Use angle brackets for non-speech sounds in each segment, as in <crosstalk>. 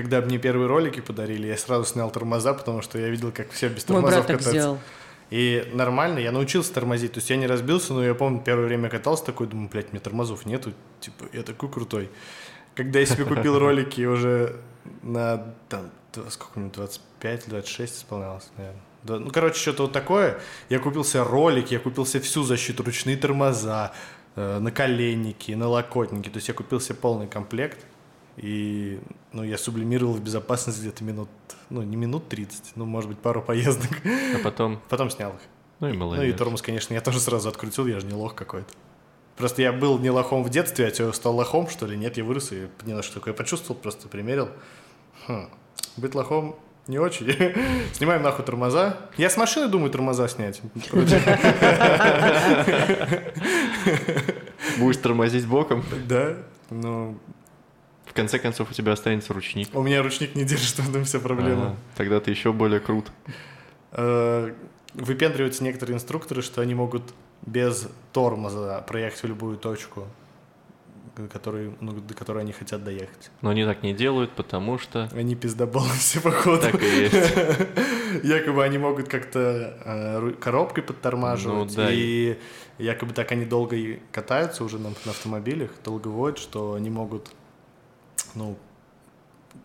когда мне первые ролики подарили, я сразу снял тормоза, потому что я видел, как все без Мой тормозов брат так катаются. сделал. И нормально, я научился тормозить. То есть я не разбился, но я помню, первое время катался такой, думаю, блядь, мне тормозов нету. Типа, я такой крутой. Когда я себе купил <laughs> ролики уже на, там, сколько мне, 25-26 исполнялось, наверное. Да, ну, короче, что-то вот такое. Я купил себе ролик, я купил себе всю защиту, ручные тормоза, э, наколенники, налокотники. То есть я купил себе полный комплект. И, ну, я сублимировал в безопасность где-то минут, ну, не минут 30, ну, может быть, пару поездок. А потом, <laughs> Потом снял их. ну и Ну и молодец. тормоз, конечно, я тоже сразу открутил, я же не лох какой-то. Просто я был не лохом в детстве, а что, стал лохом, что ли? Нет, я вырос и понял, что такое почувствовал, просто примерил. Хм, быть лохом не очень. <laughs> Снимаем нахуй тормоза. Я с машины думаю тормоза снять. <laughs> Будешь тормозить боком, Да, ну, в конце концов у тебя останется ручник. у меня ручник не держит, в этом вся проблема. А, Тогда ты еще более крут. Э, Выпендриваются некоторые инструкторы, что они могут без тормоза проехать в любую точку, который, ну, до которой они хотят доехать. Но они так не делают, потому что Они пиздоболы все походу. так и есть. <laughs> Якобы они могут как-то э, коробкой подтормаживать. Ну да. И якобы так они долго и катаются уже на, на автомобилях, долго водят, что они могут ну,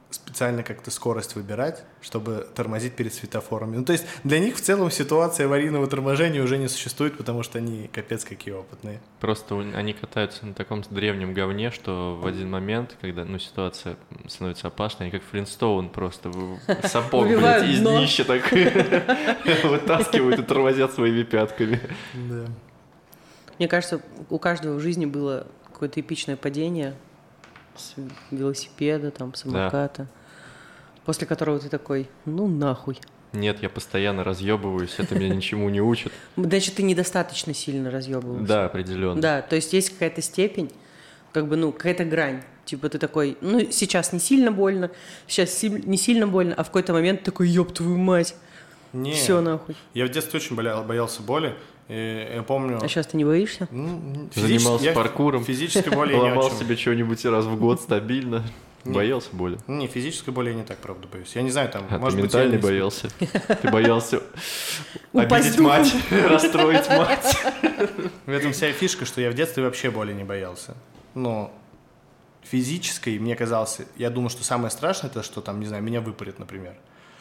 специально как-то скорость выбирать, чтобы тормозить перед светофорами. Ну, то есть для них в целом ситуация аварийного торможения уже не существует, потому что они капец какие опытные. Просто они катаются на таком древнем говне, что в один момент, когда ну, ситуация становится опасной, они как Флинстоун просто сапог, блядь, из днища так <laughs> вытаскивают и тормозят своими пятками. Да. Мне кажется, у каждого в жизни было какое-то эпичное падение с велосипеда, там, самоката, после которого ты такой, ну нахуй. Нет, я постоянно разъебываюсь, это меня ничему не учит. <laughs> Значит, ты недостаточно сильно разъебываешься. Да, определенно. Да, то есть есть какая-то степень, как бы, ну, какая-то грань. Типа ты такой, ну, сейчас не сильно больно, сейчас не сильно больно, а в какой-то момент такой, ёб твою мать, Не, все нахуй. я в детстве очень боялся боли. И я помню... А сейчас ты не боишься? Ну, Занимался я паркуром. Физической боли я не Ломал себе что-нибудь раз в год стабильно. Боялся боли. Не, физической боли я не так, правда, боюсь. Я не знаю, там, А может ты быть, я ментально не- боялся. <laughs> Ты боялся обидеть мать, <laughs> расстроить мать. В этом вся фишка, что я в детстве вообще боли не боялся. Но физической мне казалось, я думал, что самое страшное, это что там, не знаю, меня выпарит, например.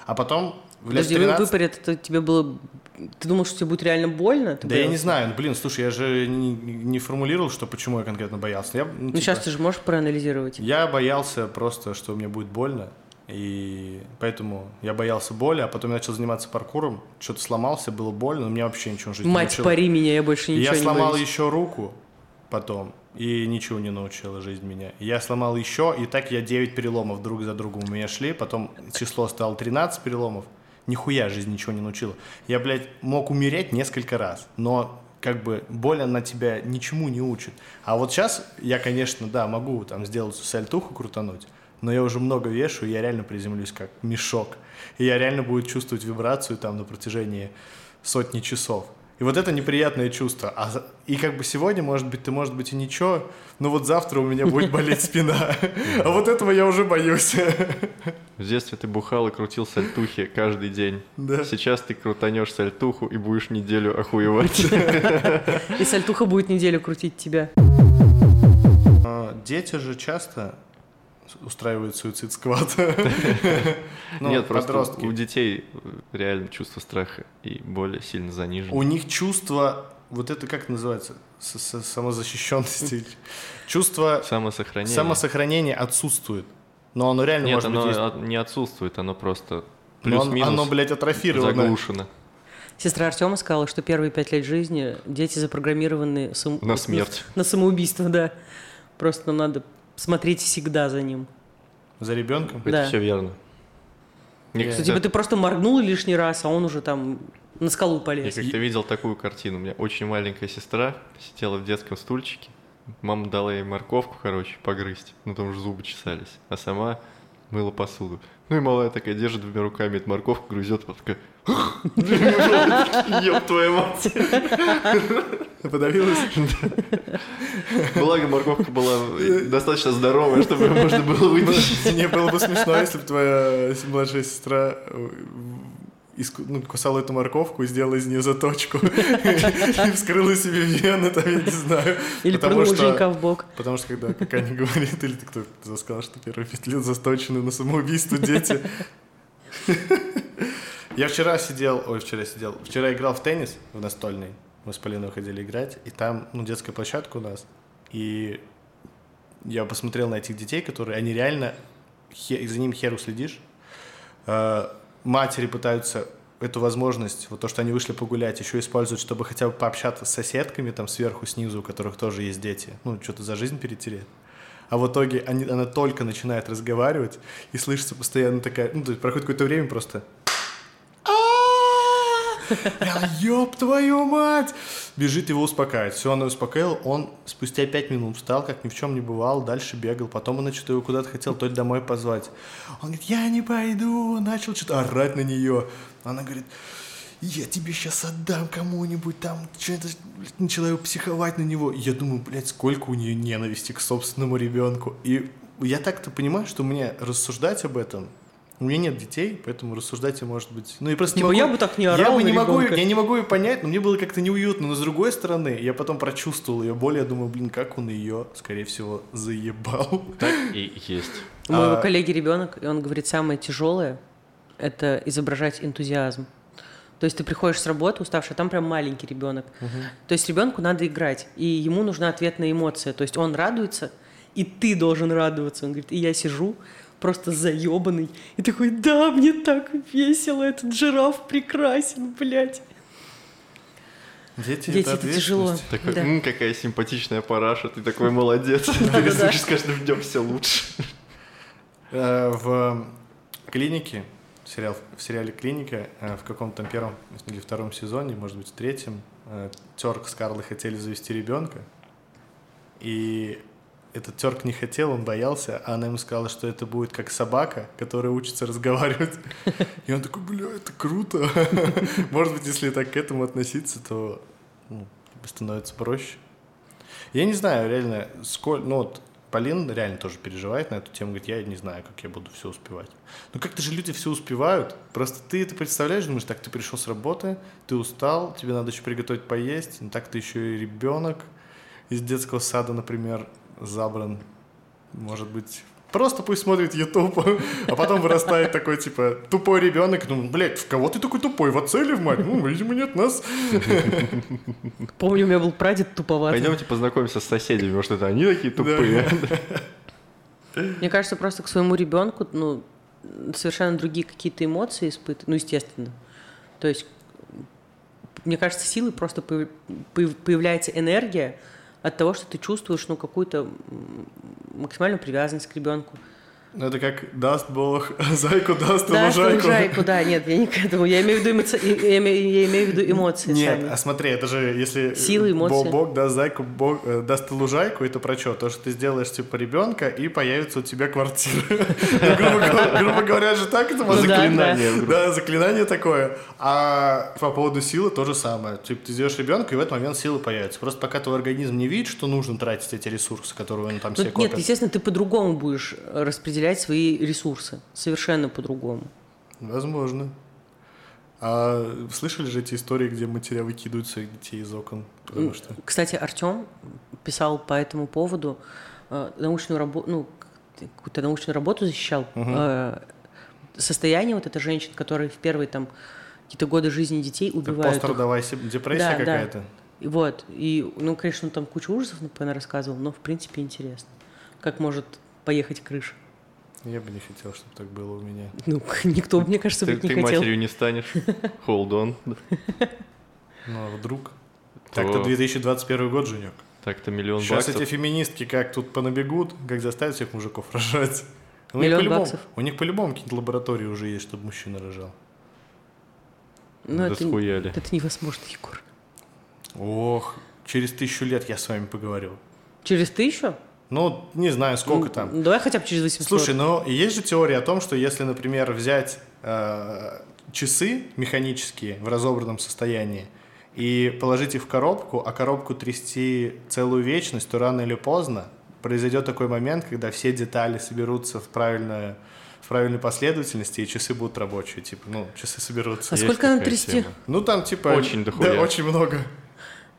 А потом Подожди, вы 13... выпарят, это тебе было... Ты думал, что тебе будет реально больно? Ты Да я не боялся? знаю, ну, блин, слушай, я же не, не формулировал, что почему я конкретно боялся. Я, ну, Ну, типа, сейчас ты же можешь проанализировать. Я боялся просто, что мне будет больно, и поэтому я боялся боли, а потом я начал заниматься паркуром, что-то сломался, было больно, но меня вообще ничего в жизни не Мать, научило. пари меня, я больше ничего я не сломал боюсь. еще руку потом, и ничего не научила жизнь меня. Я сломал еще, и так я 9 переломов друг за другом у меня шли, потом число стало 13 переломов. Нихуя жизнь ничего не научила. Я, блядь, мог умереть несколько раз, но как бы боль, она тебя ничему не учит. А вот сейчас я, конечно, да, могу там сделать сальтуху крутануть, но я уже много вешу, и я реально приземлюсь как мешок. И я реально буду чувствовать вибрацию там на протяжении сотни часов. И вот это неприятное чувство. А, и как бы сегодня, может быть, ты, может быть, и ничего, но вот завтра у меня будет болеть спина. А вот этого я уже боюсь. В детстве ты бухал и крутил сальтухи каждый день. Да. Сейчас ты крутанешь сальтуху и будешь неделю охуевать. И сальтуха будет неделю крутить тебя. А, Дети же часто устраивают суицид сквад. <laughs> Ну, Нет, просто у детей реально чувство страха и боли сильно занижено. У них чувство, вот это как называется, самозащищенности, <laughs> чувство Самосохранение. самосохранения отсутствует. Но оно реально Нет, может оно быть есть. не отсутствует, оно просто плюс-минус Оно, блядь, атрофировано. заглушено. Сестра Артема сказала, что первые пять лет жизни дети запрограммированы сам- На смерть. На, самоубийство, да. Просто нам надо смотреть всегда за ним. За ребенком. Это Да. все верно. Мне, Я- Что кстати, типа ты просто моргнул лишний раз, а он уже там на скалу я полез. как-то видел такую картину. У меня очень маленькая сестра сидела в детском стульчике. Мама дала ей морковку, короче, погрызть. Ну, там же зубы чесались. А сама мыла посуду. Ну и малая такая держит двумя руками эту морковку, грызет, вот такая... Ёб твою мать. Подавилась? Благо морковка была достаточно здоровая, чтобы ее можно было вытащить. Мне было бы смешно, если бы твоя младшая сестра э, иску- ну, кусала эту морковку и сделала из нее заточку. <laughs> И вскрыла себе вены, там, я не знаю. Или Женька в бок. Потому что когда какая-нибудь <laughs> говорит, или ты кто сказал, что первые пять лет засточены на самоубийство дети. <laughs> Я вчера сидел, ой, вчера сидел, вчера играл в теннис в настольный. Мы с Полиной ходили играть, и там, ну, детская площадка у нас. И я посмотрел на этих детей, которые, они реально, хе- за ним херу следишь. Матери пытаются эту возможность, вот то, что они вышли погулять, еще используют, чтобы хотя бы пообщаться с соседками там сверху, снизу, у которых тоже есть дети. Ну, что-то за жизнь перетереть. А в итоге они, она только начинает разговаривать, и слышится постоянно такая, ну, то есть проходит какое-то время просто... Я, ёб твою мать! Бежит его успокаивать. Все, она успокоила. Он спустя пять минут встал, как ни в чем не бывал, дальше бегал. Потом она что-то его куда-то хотел то ли домой позвать. Он говорит, я не пойду. Начал что-то орать на нее. Она говорит, я тебе сейчас отдам кому-нибудь там, что-то начала его психовать на него. Я думаю, блядь, сколько у нее ненависти к собственному ребенку. И я так-то понимаю, что мне рассуждать об этом, у меня нет детей, поэтому рассуждать я, может быть... Ну, и просто Типа, не могу, я бы так не я орал бы на не могу. Я не могу ее понять, но мне было как-то неуютно. Но с другой стороны, я потом прочувствовал ее боль, я думаю, блин, как он ее, скорее всего, заебал. Так и есть. У моего А- коллеги ребенок, и он говорит, самое тяжелое – это изображать энтузиазм. То есть ты приходишь с работы уставший, а там прям маленький ребенок. То есть ребенку надо играть, и ему нужна ответная эмоция. То есть он радуется, и ты должен радоваться. Он говорит, и я сижу просто заебанный, и такой, да, мне так весело, этот жираф прекрасен, блядь. Дети, Дети, это это тяжело. Такой, Да. «М, какая симпатичная параша, ты такой молодец. <laughs> Ты рисуешь с каждым днем все лучше. Э, В клинике, сериал, в сериале «Клиника», э, в каком-то первом или втором сезоне, может быть, в третьем, э, Терк с Карлой хотели завести ребенка, и этот Терк не хотел, он боялся, а она ему сказала, что это будет как собака, которая учится разговаривать. И он такой, бля, это круто. <laughs> Может быть, если так к этому относиться, то ну, становится проще. Я не знаю, реально, сколько, ну вот, Полин реально тоже переживает на эту тему, говорит, я не знаю, как я буду все успевать. Ну как-то же люди все успевают, просто ты это представляешь, думаешь, так, ты пришел с работы, ты устал, тебе надо еще приготовить поесть, так ты еще и ребенок из детского сада, например, забран, может быть, просто пусть смотрит YouTube, <laughs> а потом вырастает такой, типа, тупой ребенок, ну, блядь, в кого ты такой тупой, в отца или в мать? Ну, видимо, нет нас. <laughs> Помню, у меня был прадед туповатый. Пойдемте познакомимся с соседями, может, это они такие тупые. <laughs> Мне кажется, просто к своему ребенку, ну, совершенно другие какие-то эмоции испытывать, ну, естественно. То есть, мне кажется, силы просто появ- появ- появляется энергия от того, что ты чувствуешь, ну, какую-то максимальную привязанность к ребенку. Ну, это как даст Бог, <laughs> зайку даст лужайку. лужайку, да, нет, я не к этому. Я имею в виду, эмоци- я имею, в виду эмоции Нет, сами. а смотри, это же если Силы, эмоции. Бог, даст зайку, Бог э, даст лужайку, это про что? То, что ты сделаешь типа ребенка и появится у тебя квартира. <laughs> Грубо говоря- же так это Ну Заклинание. Да, заклинание такое. А по поводу силы то же самое. Типа ты сделаешь ребенка, и в этот момент силы появятся. Просто пока твой организм не видит, что нужно тратить эти ресурсы, которые он там Ну, себе нет, копит. естественно, ты по-другому будешь распределять свои ресурсы. Совершенно по-другому. Возможно. А слышали же эти истории, где матеря выкидывают своих детей из окон? Потому что... Кстати, Артем писал по этому поводу э, научную работу, ну, какую-то научную работу защищал. э, состояние вот это женщин, которые в первые там какие-то годы жизни детей Это убивают. их. пострадовая депрессия Да, да. какая-то. И вот, и, ну, конечно, он там кучу ужасов, наверное, рассказывал, но, в принципе, интересно. Как может поехать крыша. Я бы не хотел, чтобы так было у меня. <laughs> Ну, <laughs> никто, мне кажется, Ты быть не ты хотел. матерью не станешь. <laughs> Hold on. Ну, а вдруг? То- Так-то 2021 год, Женек. Так-то миллион Сейчас баксов. эти феминистки как тут понабегут, как заставят всех мужиков рожать. У Миллион них по-любому- баксов. У них по-любому какие-то лаборатории уже есть, чтобы мужчина рожал. Ну, Да это, схуяли. это невозможно, Егор. Ох, через тысячу лет я с вами поговорю. Через тысячу? Ну, не знаю, сколько там. Ну, Давай хотя бы через 800. Слушай, но есть же теория о том, что если, например, взять э, часы механические в разобранном состоянии и положить их в коробку, а коробку трясти целую вечность, то рано или поздно произойдет такой момент, когда все детали соберутся в правильную в правильной последовательности, и часы будут рабочие. Типа, ну, часы соберутся. А сколько надо трясти? тема. Ну, там, типа... Очень дохуя. Да, очень много.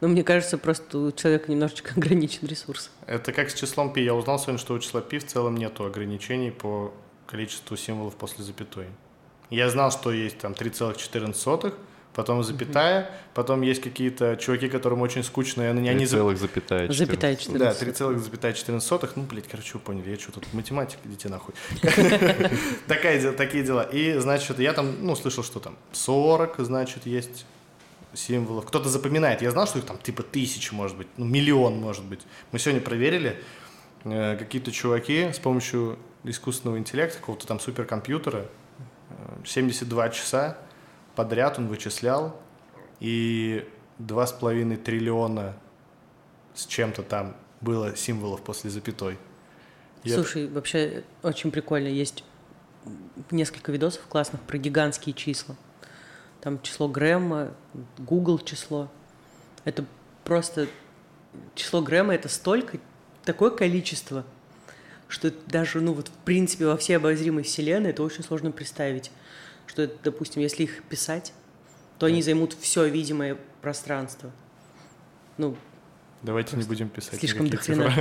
Ну, мне кажется, просто у человека немножечко <laughs> ограничен ресурс. Это как с числом пи. Я узнал сегодня, что у числа пи в целом нету ограничений по количеству символов после запятой. Я знал, что есть там 3,14, потом запятая, потом есть какие-то чуваки, которым очень скучно, и они... они за- Целых запятая. Запятая 14. 14. Да, 3,14. Ну, блядь, короче, вы поняли, я что тут математик, идите нахуй. <laughs> Такие дела. И, значит, я там, ну, слышал, что там 40, значит, есть символов. Кто-то запоминает. Я знал, что их там типа тысячи, может быть, ну, миллион, может быть. Мы сегодня проверили, э, какие-то чуваки с помощью искусственного интеллекта, какого-то там суперкомпьютера, э, 72 часа подряд он вычислял, и 2,5 триллиона с чем-то там было символов после запятой. И Слушай, вообще очень прикольно. Есть несколько видосов классных про гигантские числа. Там число Грэма, Google число. Это просто... Число Грэма — это столько, такое количество, что даже, ну вот, в принципе, во всей обозримой вселенной это очень сложно представить. Что, допустим, если их писать, то они займут все видимое пространство. Ну, Давайте не будем писать. слишком дохрена.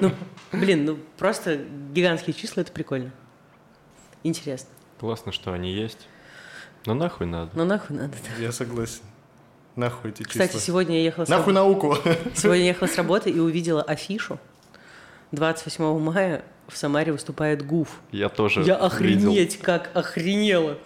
Ну, <laughs> блин, ну просто гигантские числа это прикольно. Интересно. Классно, что они есть. Но нахуй надо. Ну нахуй надо. Я согласен. Нахуй эти Кстати, числа. сегодня я ехала с Нахуй раб- науку. сегодня я ехала с <laughs> работы и увидела афишу. 28 мая в Самаре выступает ГУФ. Я тоже Я видел. охренеть, как охренела.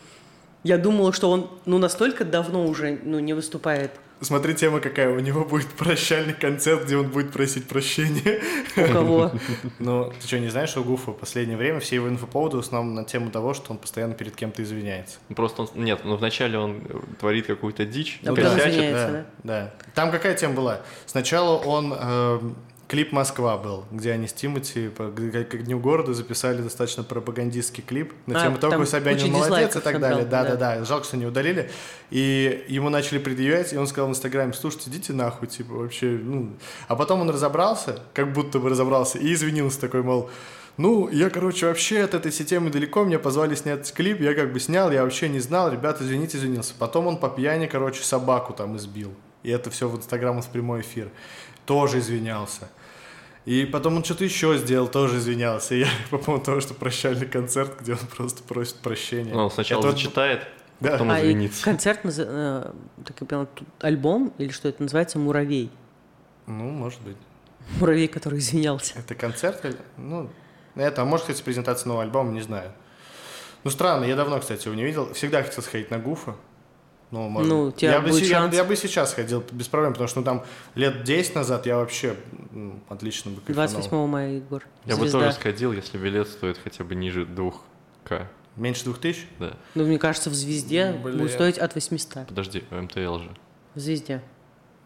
Я думала, что он ну настолько давно уже ну, не выступает. Смотри, тема какая. У него будет прощальный концерт, где он будет просить прощения. У кого? Ну, ты что, не знаешь, что у Гуфа в последнее время все его инфоповоды в основном на тему того, что он постоянно перед кем-то извиняется. Просто он... Нет, ну вначале он творит какую-то дичь, А потом извиняется. да, да. Там какая тема была? Сначала он эм, клип Москва был, где они с Тимати к, дню города записали достаточно пропагандистский клип на А, тему того, какой Собянин молодец и так далее. Да, да. да, да. Жалко, что не удалили. И ему начали предъявлять, и он сказал в Инстаграме, слушайте, идите нахуй, типа, вообще, ну... А потом он разобрался, как будто бы разобрался, и извинился такой, мол, ну, я, короче, вообще от этой системы далеко, меня позвали снять клип, я как бы снял, я вообще не знал, ребята, извините, извинился. Потом он по пьяни, короче, собаку там избил. И это все в Инстаграм в прямой эфир. Тоже извинялся. И потом он что-то еще сделал, тоже извинялся. И я <laughs> по поводу того, что прощальный концерт, где он просто просит прощения. Ну, он сначала Это зачитает, Да. потом А и извинится. концерт, э, так я поняла, тут альбом, или что это называется, «Муравей». Ну, может быть. Муравей, который извинялся. Это концерт. Ну, это, а может, кстати, презентация нового альбома, не знаю. Ну, странно, я давно, кстати, его не видел. Всегда хотел сходить на Гуфа. Ну, может Ну, тебя я, бы, будет я, шанс. я бы сейчас ходил без проблем, потому что ну, там лет 10 назад я вообще м, отлично бы кайфанул. 28 мая, Егор. Я бы тоже сходил, если билет стоит хотя бы ниже 2К. Меньше двух тысяч? Да. Ну, мне кажется, в «Звезде» Блин. будет стоить от 800. Подожди, МТЛ же. В «Звезде».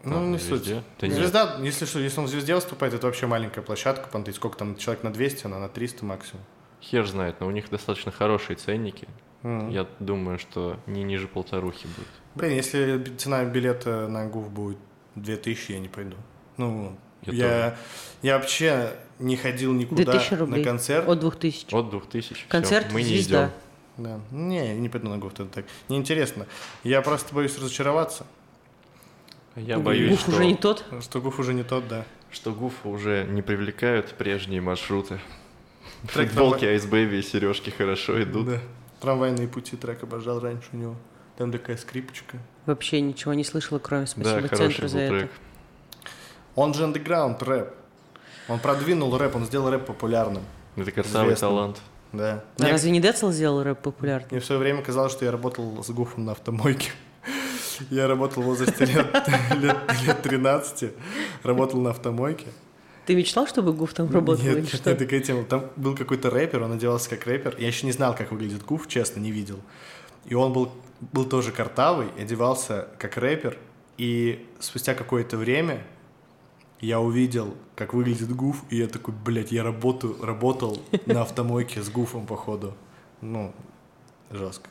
Ну, А, не в суть. «Звезде»? Да нет. Звезда, если что, если он в звезде выступает, это вообще маленькая площадка, понты. Сколько там, человек на 200, она на 300 максимум. Хер знает, но у них достаточно хорошие ценники. Мгм. Я думаю, что не ниже полторухи будет. Блин, если цена билета на ГУФ будет 2000, я не пойду. Ну, Я я, я, вообще не ходил никуда 2000 на рублей. концерт. От 2000. От 2000. Концерт Всё, мы не «Звезда». идем. Да. Не, я не пойду на ГУФ, это так. Неинтересно. Я просто боюсь разочароваться, Я Гуф боюсь, что, уже не тот. что ГУФ уже не тот, да. что Гуфа уже не привлекают прежние маршруты. Футболки Ice Baby и сережки хорошо идут. Да. Трамвайные пути трек обожал раньше у него. Там такая скрипочка. Вообще ничего не слышала, кроме Да, спасибо хороший центру был за это. трек. Он же андеграунд рэп. Он продвинул рэп, он сделал рэп популярным. Это красавый Известным. талант. Да. А Мне, разве не Децл сделал рэп популярным? мне в свое время казалось, что я работал с Гуфом на автомойке. <laughs> Я работал в возрасте лет, <laughs> лет, лет 13, работал на автомойке. Ты мечтал, чтобы Гуф там работал Нет, или что? нет, такая тема. Там был какой-то рэпер, он одевался как рэпер. Я еще не знал, как выглядит Гуф, честно, не видел. И он был, был тоже картавый, одевался как рэпер. И спустя какое-то время Я увидел, как выглядит гуф, и я такой, блядь, я работаю, работал на автомойке с гуфом, походу. Ну, жестко.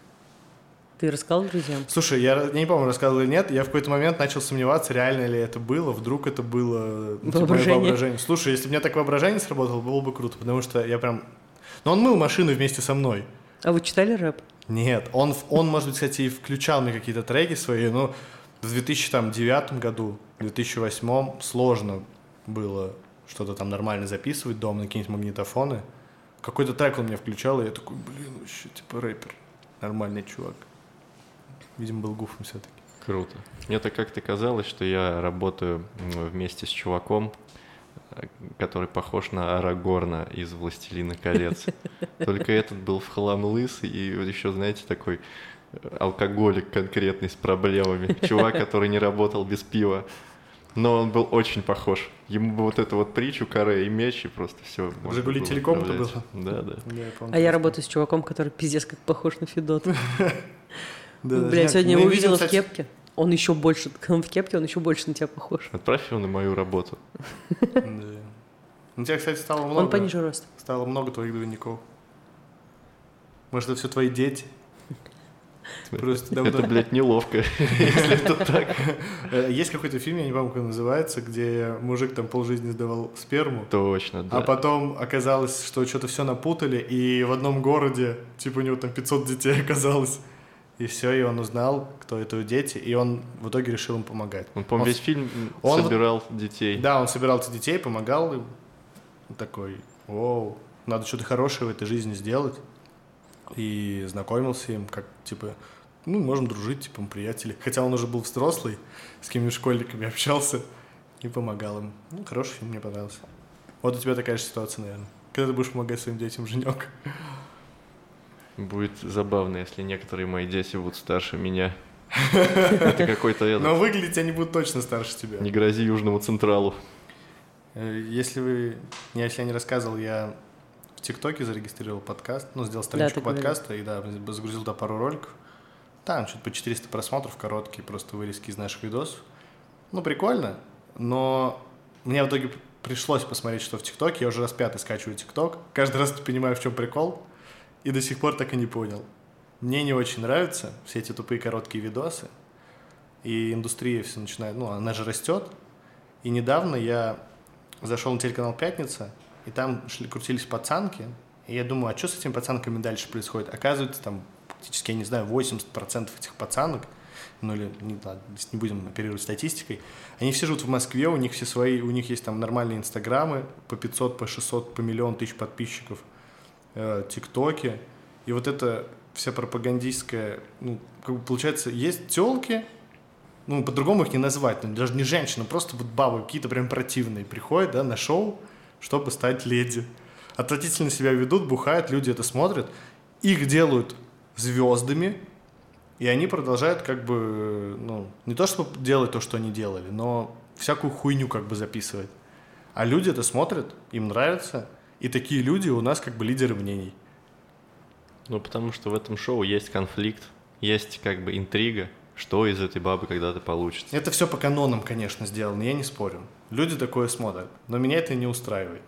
Ты рассказал друзьям? Слушай, я, я не помню, рассказывал или нет, я в какой-то момент начал сомневаться, реально ли это было, вдруг это было ну, типа, Воображение. воображение. Слушай, если бы у меня так воображение сработало, было бы круто, потому что я прям... Но он мыл машину вместе со мной. А вы читали рэп? Нет, он, он, может быть, кстати, и включал мне какие-то треки свои, но в 2009 году, в 2008 сложно было что-то там нормально записывать дома на какие-нибудь магнитофоны. Какой-то трек он мне включал, и я такой, блин, вообще, типа рэпер, нормальный чувак. Видимо, был гуфом все-таки. Круто. Мне-то как-то казалось, что я работаю вместе с чуваком, э, который похож на Арагорна из «Властелина колец». <laughs> Только этот был в хлам лысый и вот еще, знаете, такой э, алкоголик конкретный с проблемами. Чувак, <laughs> который не работал без пива. Но он был очень похож. Ему бы вот эту вот притчу, каре и меч, и просто все. «Жигули Телеком» это было? Да, да. Я помню, А я работаю с чуваком, который пиздец как похож на Федот. <laughs> Да, да, Блядь, нет, сегодня его видим, увидела в кстати, кепке. Он еще больше, <laughs> он в кепке, он еще больше на тебя похож. Отправь его на мою работу. да. У тебя, кстати, стало много. Он пониже роста. Стало много твоих двойников. Может, это все твои дети? Просто давно- Это, блядь, неловко, <laughs> если это так. Э, Есть какой-то фильм, я не помню, как он называется, где мужик там полжизни сдавал сперму, Точно, да. а потом оказалось, что что-то все напутали, и в одном городе, типа у него там 500 детей оказалось. И все, и он узнал, кто это дети, и он в итоге решил им помогать. Он, по-моему, Он весь фильм он- собирал детей. Да, он собирал детей, помогал им. Такой, оу, надо что-то хорошее в этой жизни сделать. И знакомился им, как, типа, ну, можем дружить, типа, мы приятели. Хотя он уже был взрослый, с какими школьниками общался и помогал им. Ну, хороший фильм, мне понравился. Вот у тебя такая же ситуация, наверное. Когда ты будешь помогать своим детям, <laughs> Женек? Будет забавно, если некоторые мои дети будут старше меня. <laughs> Это какой-то этот, Но выглядеть они будут точно старше тебя. не грози Южному Централу. Э, Если вы, не, если я не рассказывал, я в ТикТоке зарегистрировал подкаст, ну, сделал страничку говорил. подкаста и, да, загрузил туда пару роликов. Там что-то по 400 просмотров, короткие просто вырезки из наших видосов. Ну, прикольно, но мне в итоге пришлось посмотреть, что в ТикТоке. Я уже раз пятый скачиваю ТикТок. Каждый раз понимаю, в чем прикол, и до сих пор так и не понял. Мне не очень нравятся все эти тупые короткие видосы, и индустрия все начинает, ну, она же растет. И недавно я зашел на телеканал «Пятница», и там шли, крутились пацанки, и я думаю, а что с этими пацанками дальше происходит? Оказывается, там практически, я не знаю, 80% этих пацанок, ну или, не, ладно, не будем оперировать статистикой, они все живут в Москве, у них все свои, у них есть там нормальные инстаграмы, по 500, по 600, по миллион тысяч подписчиков, э, тиктоки, и вот это вся пропагандистская, ну, как бы получается, есть телки, ну, по-другому их не назвать, ну, даже не женщины, просто вот бабы какие-то прям противные приходят, да, на шоу, чтобы стать леди. Отвратительно себя ведут, бухают, люди это смотрят, их делают звездами, и они продолжают как бы, ну, не то чтобы делать то, что они делали, но всякую хуйню как бы записывать. А люди это смотрят, им нравится, и такие люди у нас как бы лидеры мнений. Ну, потому что в этом шоу есть конфликт, есть как бы интрига, что из этой бабы когда-то получится. Это все по канонам, конечно, сделано, я не спорю. Люди такое смотрят, но меня это не устраивает.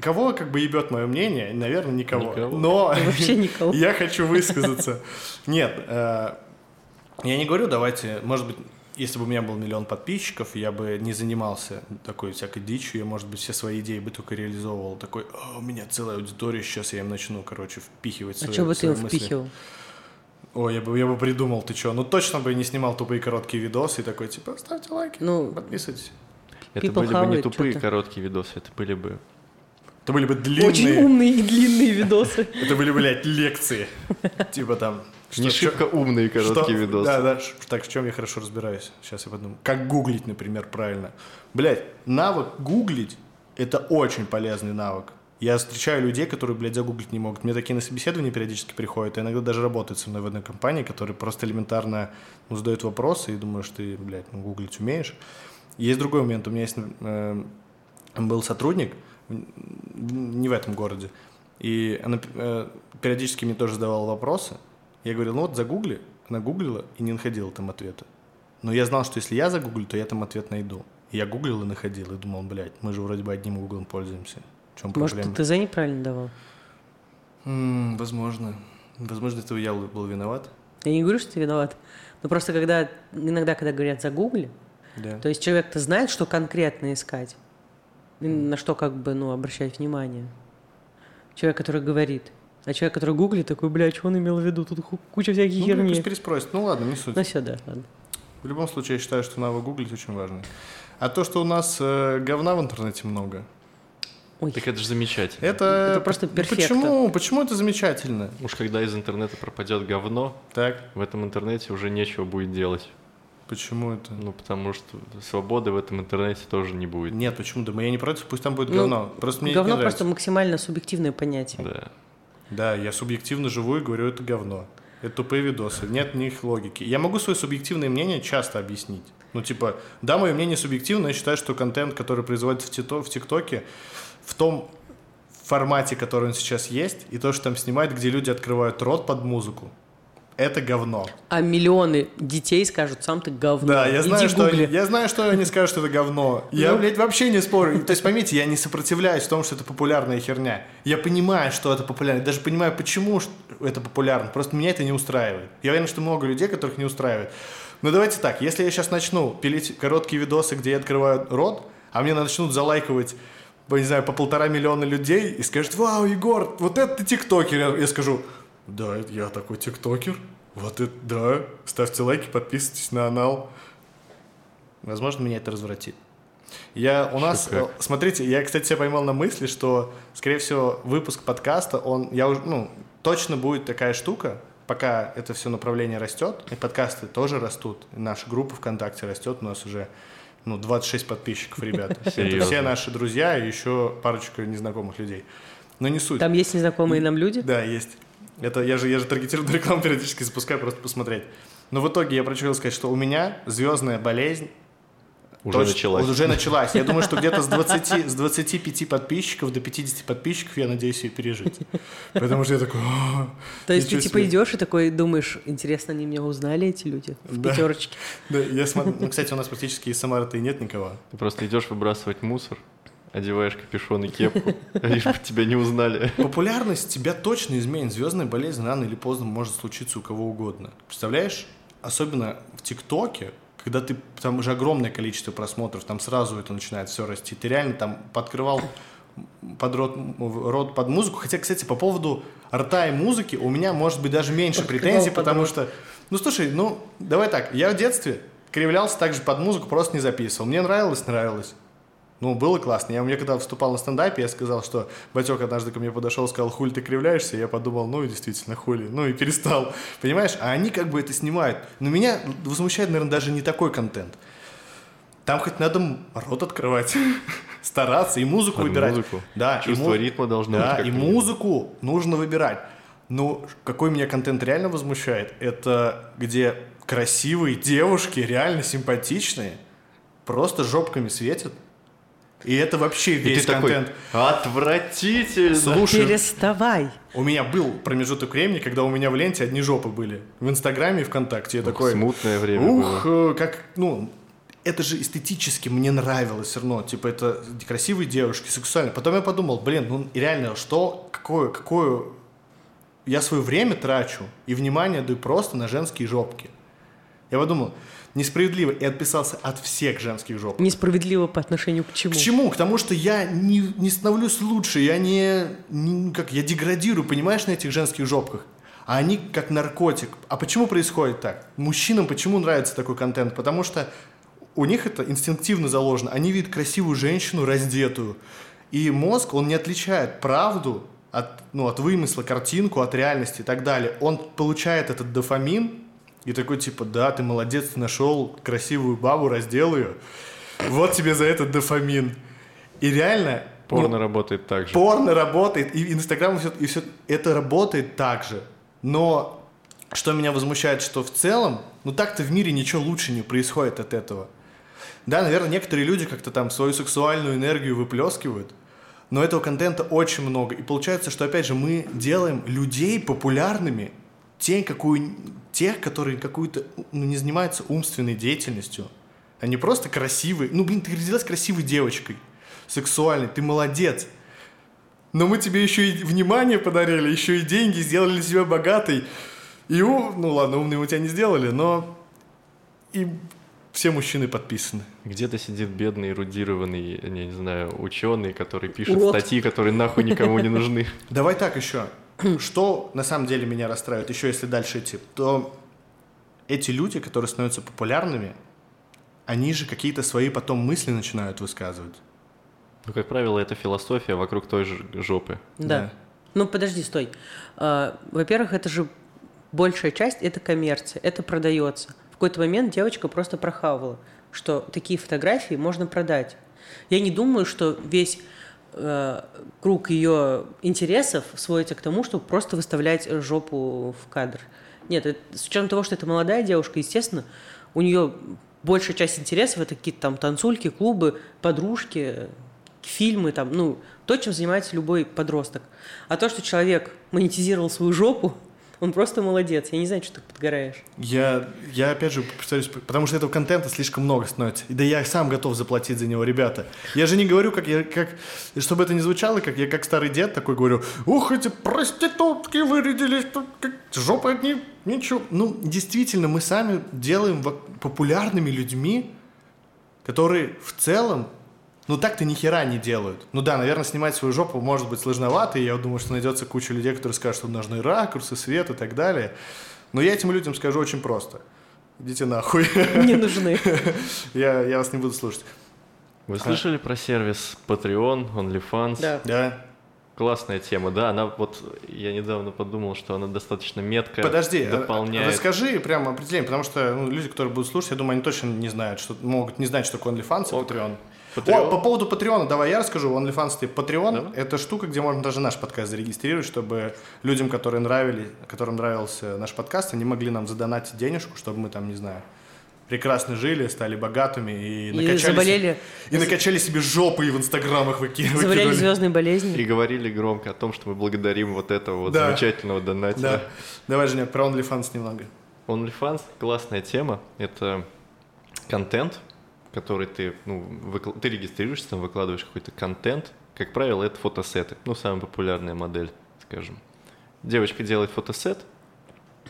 Кого как бы ебет мое мнение? Наверное, никого. Никого. Но <laughs> Вообще никого. <laughs> я хочу высказаться. Нет, э, я не говорю, давайте, может быть, если бы у меня был миллион подписчиков, я бы не занимался такой всякой дичью, я, может быть, все свои идеи бы только реализовывал. Такой, «А, у меня целая аудитория, сейчас я им начну, короче, впихивать А свои, что бы ты мысли». впихивал? Ой, я бы, я бы придумал, ты что? Ну, точно бы не снимал тупые короткие видосы и такой, типа, ставьте лайки, Ну, подписывайтесь. Это People были бы не тупые короткие видосы, это были бы... Это были бы очень длинные, умные и длинные видосы. это были, блядь, лекции. Типа там... не что- шибко умные короткие Что- видосы. Да, да. Так, в чем я хорошо разбираюсь? Сейчас я подумаю. Как гуглить, например, правильно. Блять, навык гуглить – это очень полезный навык. Я встречаю людей, которые, блядь, загуглить не могут. Мне такие на собеседования периодически приходят, и иногда даже работают со мной в одной компании, которые просто элементарно ну, задают вопросы и думаешь, ты, блядь, ну, гуглить умеешь. Есть другой момент. У меня есть, э, был сотрудник, не в этом городе, и она э, периодически мне тоже задавала вопросы. Я говорил, ну вот загугли. Она гуглила и не находила там ответа. Но я знал, что если я загуглю, то я там ответ найду. И я гуглил и находил, и думал, блядь, мы же вроде бы одним гуглом пользуемся. В чем Может, проблема? ты ТЗ неправильно давал? М, возможно. Возможно, это я был виноват. Я не говорю, что ты виноват. Но просто когда, иногда, когда говорят загугли, Да. то есть человек-то знает, что конкретно искать, и на что как бы, ну, обращать внимание. Человек, который говорит. А человек, который гуглит, такой, блядь, что он имел в виду? Тут куча всяких Ну, херни. переспросит. Ну ладно, не суть. Ну, все, да, ладно. В любом случае, я считаю, что надо гуглить очень важно. А то, что у нас э, говна в интернете много, Ой, Так это же замечательно. это... Это просто ну, перфекто. Почему? Почему это замечательно? Уж когда из интернета пропадет говно, Так, в этом интернете уже нечего будет делать. почему это? Ну, потому что свободы в этом интернете тоже не будет. Нет, почему? Да я не против, пусть там будет Ну, говно. Просто мне говно просто максимально субъективное понятие. Да. Да, я субъективно живу и говорю, это говно. Это тупые видосы, нет в них логики. Я могу свое субъективное мнение часто объяснить. Ну, типа, да, мое мнение субъективно, я считаю, что контент, который производится в, ТикТоке, в том формате, который он сейчас есть, и то, что там снимают, где люди открывают рот под музыку, это говно. А миллионы детей скажут, сам ты говно. Да, я Иди знаю, что гугли. они, я знаю, что они скажут, что это говно. Я, Ну. блядь, вообще не спорю. То есть, поймите, я не сопротивляюсь тому, что это популярная херня. Я понимаю, что это популярно. Даже понимаю, почему это популярно. Просто меня это не устраивает. Я уверен, что много людей, которых не устраивает. Но давайте так, если я сейчас начну пилить короткие видосы, где я открываю рот, а мне начнут залайковать по, не знаю, по полтора миллиона людей и скажут, вау, Егор, вот это ты тиктокер. Я скажу, да, я такой тиктокер. Вот это, да. Ставьте лайки, подписывайтесь на канал. Возможно, меня это развратит. Я, у нас, как? э, смотрите, я, кстати, себя поймал на мысли, что, скорее всего, выпуск подкаста, он, я уже, ну, точно будет такая штука, пока это все направление растет, и подкасты тоже растут, и наша группа ВКонтакте растет, у нас уже, ну, 26 подписчиков, ребята. <laughs> Это все наши друзья и еще парочка незнакомых людей. Но не суть. Там есть незнакомые нам люди? Да, есть. Это я же, я же таргетированную <laughs> рекламу периодически запускаю, просто посмотреть. Но в итоге я хочу сказать, что у меня звездная болезнь Уже Точно, началась. Уже началась. Я думаю, что где-то с, <laughs> 20, с 25 подписчиков до 50 подписчиков я надеюсь ее пережить. Потому что я такой... «А, То есть ты типа себе». идешь и такой думаешь, интересно, они меня узнали, эти люди, в Да. пятерочке. Да, я смотрю... Ну, кстати, у нас практически из Самары-то и нет никого. Ты просто идешь выбрасывать мусор, одеваешь капюшон и кепку, <laughs> лишь бы тебя не узнали. Популярность тебя точно изменит. Звездная болезнь рано или поздно может случиться у кого угодно. Представляешь? Особенно в ТикТоке, когда ты там уже огромное количество просмотров, там сразу это начинает все расти. Ты реально там подкрывал под рот, рот под музыку. Хотя, кстати, по поводу рта и музыки у меня может быть даже меньше Подкрывал претензий, потому рот. что... Ну, слушай, ну, давай так. Я в детстве кривлялся также под музыку, просто не записывал. Мне нравилось, нравилось. Ну, было классно. Я, мне когда выступал на стендапе, я сказал, что Батек однажды ко мне подошел, сказал, хуль ты кривляешься. Я подумал, ну и действительно, хули. Ну и перестал. <laughs> Понимаешь? А они как бы это снимают. Но меня возмущает, наверное, даже не такой контент. Там хоть надо рот открывать, <laughs> стараться и музыку Под выбирать. музыку. Да, и Чувство му- ритма должно да, быть. и минимум. музыку нужно выбирать. Но какой меня контент реально возмущает, это где красивые девушки, реально симпатичные, просто жопками светят. И это вообще И весь ты такой, контент. отвратительно. Слушай, Переставай. у меня был промежуток времени, когда у меня в ленте одни жопы были. В Инстаграме и ВКонтакте. Я Ох, такой, Смутное время ух, было. э, как, ну, это же эстетически мне нравилось все равно. Типа, это красивые девушки, сексуальные. Потом я подумал, блин, ну, реально, что, какое, какое... Я свое время трачу и внимание даю просто на женские жопки. Я подумал, несправедливо, и отписался от всех женских жоп. Несправедливо по отношению к чему? К чему? К тому, что я не, не становлюсь лучше, я не, не- как я деградирую, понимаешь, на этих женских жопках. А они как наркотик. А почему происходит так? Мужчинам почему нравится такой контент? Потому что у них это инстинктивно заложено. Они видят красивую женщину раздетую. И мозг, он не отличает правду от, ну, от вымысла, картинку от реальности и так далее. Он получает этот дофамин и такой типа, да, ты молодец, ты нашел красивую бабу, раздел ее. Вот тебе за этот дофамин. И реально... ну, Порно работает так же. Порно работает, и Инстаграм, и все, и все это работает так же. Но что меня возмущает, что в целом, ну так-то в мире ничего лучше не происходит от этого. Да, наверное, некоторые люди как-то там свою сексуальную энергию выплескивают, но этого контента очень много. И получается, что, опять же, мы делаем людей популярными, те, какую, тех, которые какую-то, ну, не занимаются умственной деятельностью, Они просто красивые. Ну, блин, ты родилась красивой девочкой. Сексуальной. Ты молодец. Но мы тебе еще и внимание подарили, еще и деньги, сделали тебя богатой. И, у... ну ладно, умные мы тебя не сделали, но и все мужчины подписаны. Где-то сидит бедный, эрудированный, я не знаю, ученый, который пишет Урод. статьи, которые нахуй никому не нужны. Давай так еще. Что на самом деле меня расстраивает, еще если дальше идти, то эти люди, которые становятся популярными, они же какие-то свои потом мысли начинают высказывать. Ну, как правило, это философия вокруг той же жопы. Да. Ну, подожди, стой. А, Во-первых, это же большая часть – это коммерция, это продается. В какой-то момент девочка просто прохавала, что такие фотографии можно продать. Я не думаю, что весь э, круг ее интересов сводится к тому, чтобы просто выставлять жопу в кадр. Нет, это- с учетом того, что это молодая девушка, естественно, у нее большая часть интересов это какие-то там танцульки, клубы, подружки, фильмы, там, ну, то, чем занимается любой подросток. А то, что человек монетизировал свою жопу, он просто молодец. Я не знаю, что ты подгораешь. Я, я опять же повторюсь, потому что этого контента слишком много становится. Да я сам готов заплатить за него, ребята. Я же не говорю, как я, как, чтобы это не звучало, как я как старый дед такой говорю, ух, эти проститутки вырядились, тут как жопа от них, ничего. Ну, действительно, мы сами делаем популярными людьми, которые в целом, ну так-то ни хера не делают. Ну да, наверное, снимать свою жопу может быть сложновато, и я думаю, что найдется куча людей, которые скажут, что нужны ракурсы, свет и так далее. Но я этим людям скажу очень просто. Идите нахуй. Не нужны. <laughs> я, я вас не буду слушать. Вы слышали про сервис Patreon, OnlyFans? Да. Да. Классная тема, да, она вот, я недавно подумал, что она достаточно метко Подожди, а- дополняет. расскажи прямо определение, потому что ну, люди, которые будут слушать, я думаю, они точно не знают, что могут не знать, что такое OnlyFans и. Patreon. Patreon? О, по поводу Патреона, давай я расскажу. OnlyFans и Patreon это штука, где можно даже наш подкаст зарегистрировать, чтобы людям, которые нравились, которым нравился наш подкаст, они могли нам задонатить денежку, чтобы мы там, не знаю, прекрасно жили, стали богатыми и, И накачали, заболели, и накачали себе жопы и в инстаграмах выки- заболели звездной болезнью. И говорили громко о том, что мы благодарим вот этого вот Да. замечательного донатера. Да. Давай, Женя, про OnlyFans немного. OnlyFans классная тема. Это контент, который ты, ну, выкла- ты регистрируешься, там выкладываешь какой-то контент. Как правило, это фотосеты. Ну, самая популярная модель, скажем. Девочка делает фотосет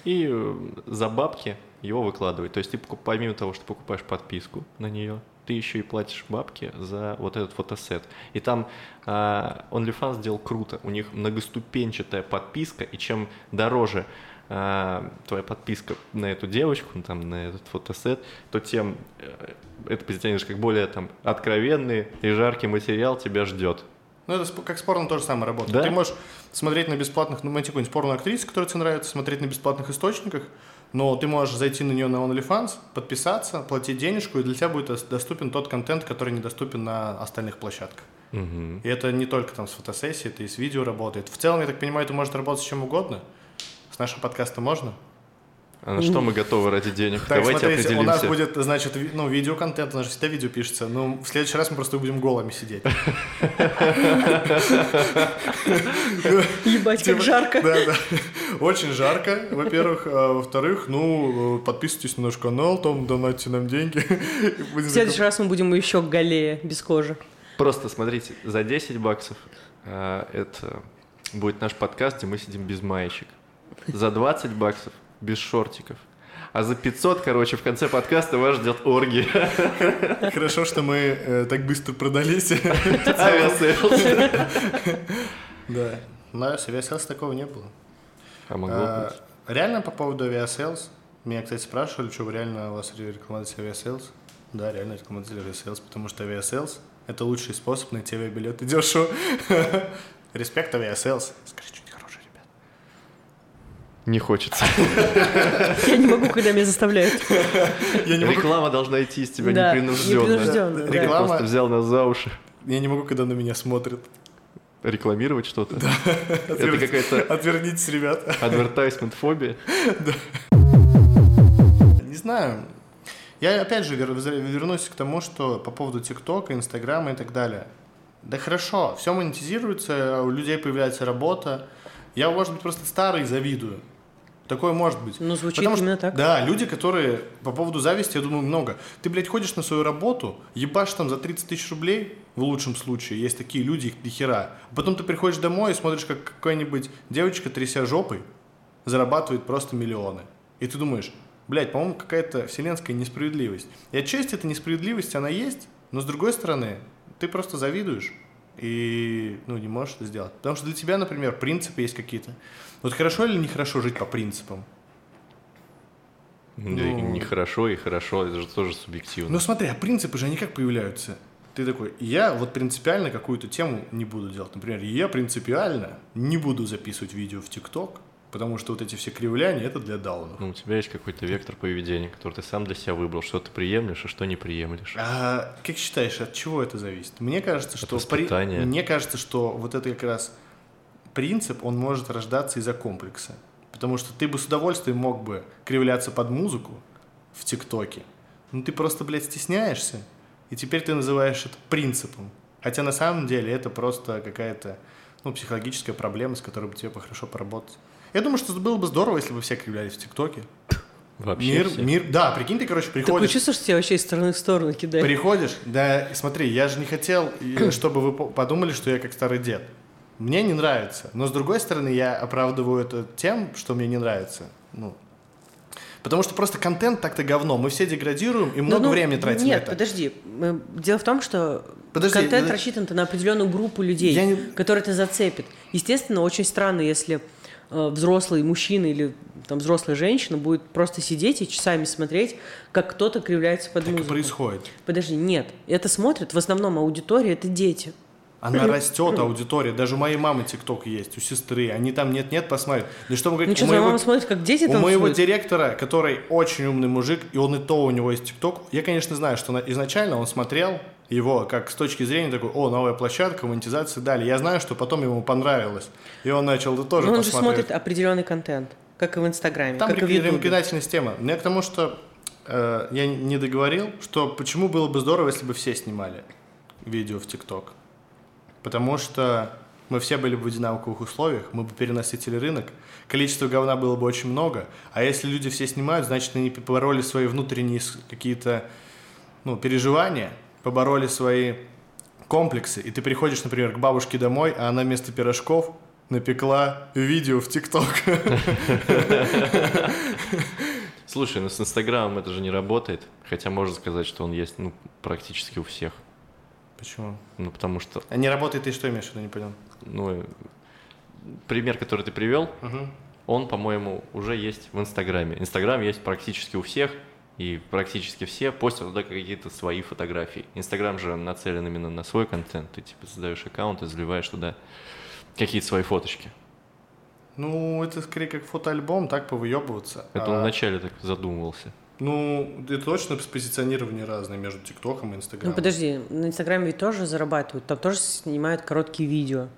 и э, за бабки его выкладывает. То есть ты помимо того, что покупаешь подписку на нее, ты еще и платишь бабки за вот этот фотосет. И там а, OnlyFans сделал круто. У них многоступенчатая подписка, и чем дороже а, твоя подписка на эту девочку, ну, там, на этот фотосет, то тем э, это позиционируешь как более там откровенный и жаркий материал тебя ждет. Ну, это как с порно то же самое работает. Да. Ты можешь смотреть на бесплатных, ну, найти какую-нибудь порно актрису, которая тебе нравится, смотреть на бесплатных источниках, но ты можешь зайти на нее на OnlyFans, подписаться, платить денежку, и для тебя будет дос- доступен тот контент, который недоступен на остальных площадках. Мгм. И это не только там с фотосессией, это и с видео работает. В целом, я так понимаю, это может работать с чем угодно. Нашим подкастом можно? А на что мы готовы ради денег? Так, Давайте смотрите, у нас определимся. будет, значит, ви- ну, видеоконтент, у нас же всегда видео пишется. Ну, в следующий раз мы просто будем голыми сидеть. Ебать, как Типа, жарко. Да, да. Очень жарко, во-первых. А во-вторых, ну, подписывайтесь на наш канал, там донатьте нам деньги. В следующий раз мы будем еще галее, без кожи. Просто смотрите, за 10 баксов а, это будет наш подкаст, где мы сидим без маечек. За 20 баксов без шортиков. А за 500, короче, в конце подкаста вас ждет оргия. <laughs> Хорошо, что мы э, так быстро продались. <laughs> Авиасейлс. Да. На Авиасейлс такого не было. А могло А, быть. Реально по поводу Авиасейлс. Меня, кстати, спрашивали, что вы реально у вас рекламируете Авиасейлс. Да, реально рекламируете Авиасейлс, потому что Авиасейлс – это лучший способ найти авиабилеты дешево. <laughs> Респект Авиасейлс. Скажи ребят. Не хочется. <laughs> Я не могу, когда меня заставляют. <laughs> Реклама должна идти из тебя Да, непринужденно. да. Реклама- Просто взял нас за уши. я не могу, когда на меня смотрят. Рекламировать что-то. Это какая-то Отвернитесь, ребят. адвертайзмент фобия. <laughs> Не знаю. Я опять же вернусь к тому, что по поводу ТикТока, Инстаграма и так далее. Да хорошо, все монетизируется, у людей появляется работа. Я, может быть, просто старый завидую. Такое может быть. Ну, звучит Потому что- именно так. Да, люди, которые по поводу зависти, я думаю, много. Ты, блядь, ходишь на свою работу, ебашь там за 30 тысяч рублей, в лучшем случае, есть такие люди, их до хера. Потом ты приходишь домой и смотришь, как какая-нибудь девочка, тряся жопой, зарабатывает просто миллионы. И ты думаешь, блядь, по-моему, какая-то вселенская несправедливость. И отчасти эта несправедливость, она есть, но с другой стороны, ты просто завидуешь и ну, не можешь это сделать. Потому что для тебя, например, принципы есть какие-то. Вот хорошо или нехорошо жить по принципам? Ну, Ну. нехорошо, и хорошо, это же тоже субъективно. Ну смотри, а принципы же они как появляются? Ты такой, я вот принципиально какую-то тему не буду делать. Например, я принципиально не буду записывать видео в ТикТок, потому что вот эти все кривляния это для даунов. Ну, у тебя есть какой-то вектор поведения, который ты сам для себя выбрал, что ты приемлешь, а что не приемлешь. А как считаешь, от чего это зависит? Мне кажется, что при- воспитания. мне кажется, что вот это как раз принцип, он может рождаться из-за комплекса. Потому что ты бы с удовольствием мог бы кривляться под музыку в ТикТоке. Но ты просто, блядь, стесняешься. И теперь ты называешь это принципом. Хотя на самом деле это просто какая-то ну, психологическая проблема, с которой бы тебе хорошо поработать. Я думаю, что было бы здорово, если бы все кривлялись в ТикТоке. Вообще Мир, все. мир, да, прикинь, ты, короче, приходишь. чувство, что тебя вообще из стороны в сторону кидает. Приходишь, да, смотри, я же не хотел, <clears throat> чтобы вы по- подумали, что я как старый дед. Мне не нравится. Но с другой стороны, я оправдываю это тем, что мне не нравится. Ну, потому что просто контент так-то говно. Мы все деградируем и Ну, много ну, времени тратим Нет, на это. подожди. Э, Дело в том, что Подожди, контент я- рассчитан на определенную группу людей, не- который это зацепит. Естественно, очень странно, если взрослый мужчина или там взрослая женщина будет просто сидеть и часами смотреть, как кто-то кривляется под Так музыку. происходит. Подожди, нет. Это смотрят в основном аудитория, это дети. Она растет, аудитория. Даже у моей мамы ТикТок есть, у сестры. Они там нет-нет посмотрят. Да что мы говорим, Ну что, у моего- мама смотрит, как дети У танцуют? моего директора, который очень умный мужик, и он и то у него есть ТикТок, я, конечно, знаю, что на- изначально он смотрел его как с точки зрения такой, о, новая площадка, монетизация, далее. Я знаю, что потом ему понравилось. И он начал это тоже Но он же посмотреть. смотрит определенный контент, как и в Инстаграме, Там как и в Ютубе. рекомендательная система. Мне к тому, что э, я не договорил, что почему было бы здорово, если бы все снимали видео в ТикТок. Потому что мы все были бы в одинаковых условиях, мы бы перенасытили рынок, количество говна было бы очень много, а если люди все снимают, значит, они побороли свои внутренние какие-то ну, переживания, побороли свои комплексы, и ты приходишь, например, к бабушке домой, а она вместо пирожков напекла видео в ТикТок. Слушай, ну с Инстаграмом это же не работает, хотя можно сказать, что он есть ну, практически у всех. Почему? Ну, потому что, А не работает, ты что имеешь в виду, не понял? ну, э, пример, который ты привел, Мгм. он, по-моему, уже есть в Инстаграме. Инстаграм есть практически у всех, и практически все постят туда какие-то свои фотографии. Инстаграм же нацелен именно на свой контент. Ты типа создаешь аккаунт и заливаешь туда какие-то свои фоточки. Ну, это скорее как фотоальбом, так повыебываться. Это А, он вначале так задумывался. Ну, это точно позиционирование разное между ТикТоком и Инстаграмом. Ну подожди, на Инстаграме ведь тоже зарабатывают, там тоже снимают короткие видео.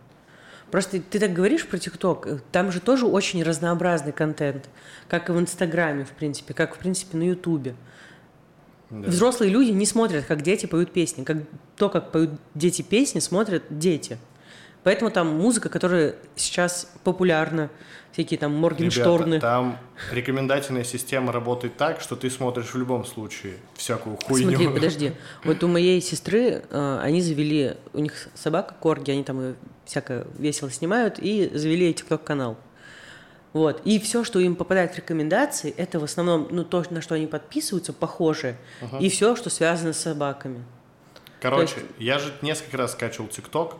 Просто ты так говоришь про ТикТок, э, там же тоже очень разнообразный контент, как и в Инстаграме, в принципе, как, в принципе, на Ютубе. Да. Взрослые люди не смотрят, как дети поют песни. Как то, как поют дети песни, смотрят дети. Поэтому там музыка, которая сейчас популярна, всякие там Моргеншторны. Ребята, там рекомендательная система работает так, что ты смотришь в любом случае всякую хуйню. Смотри, <laughs> подожди. Вот у моей сестры, э, они завели, у них собака Корги, они там ее всякое весело снимают, и завели ТикТок-канал. Вот. И все, что им попадает в рекомендации, это в основном, ну, то, на что они подписываются, похожее. И все, что связано с собаками. Короче, То я же несколько раз скачивал ТикТок.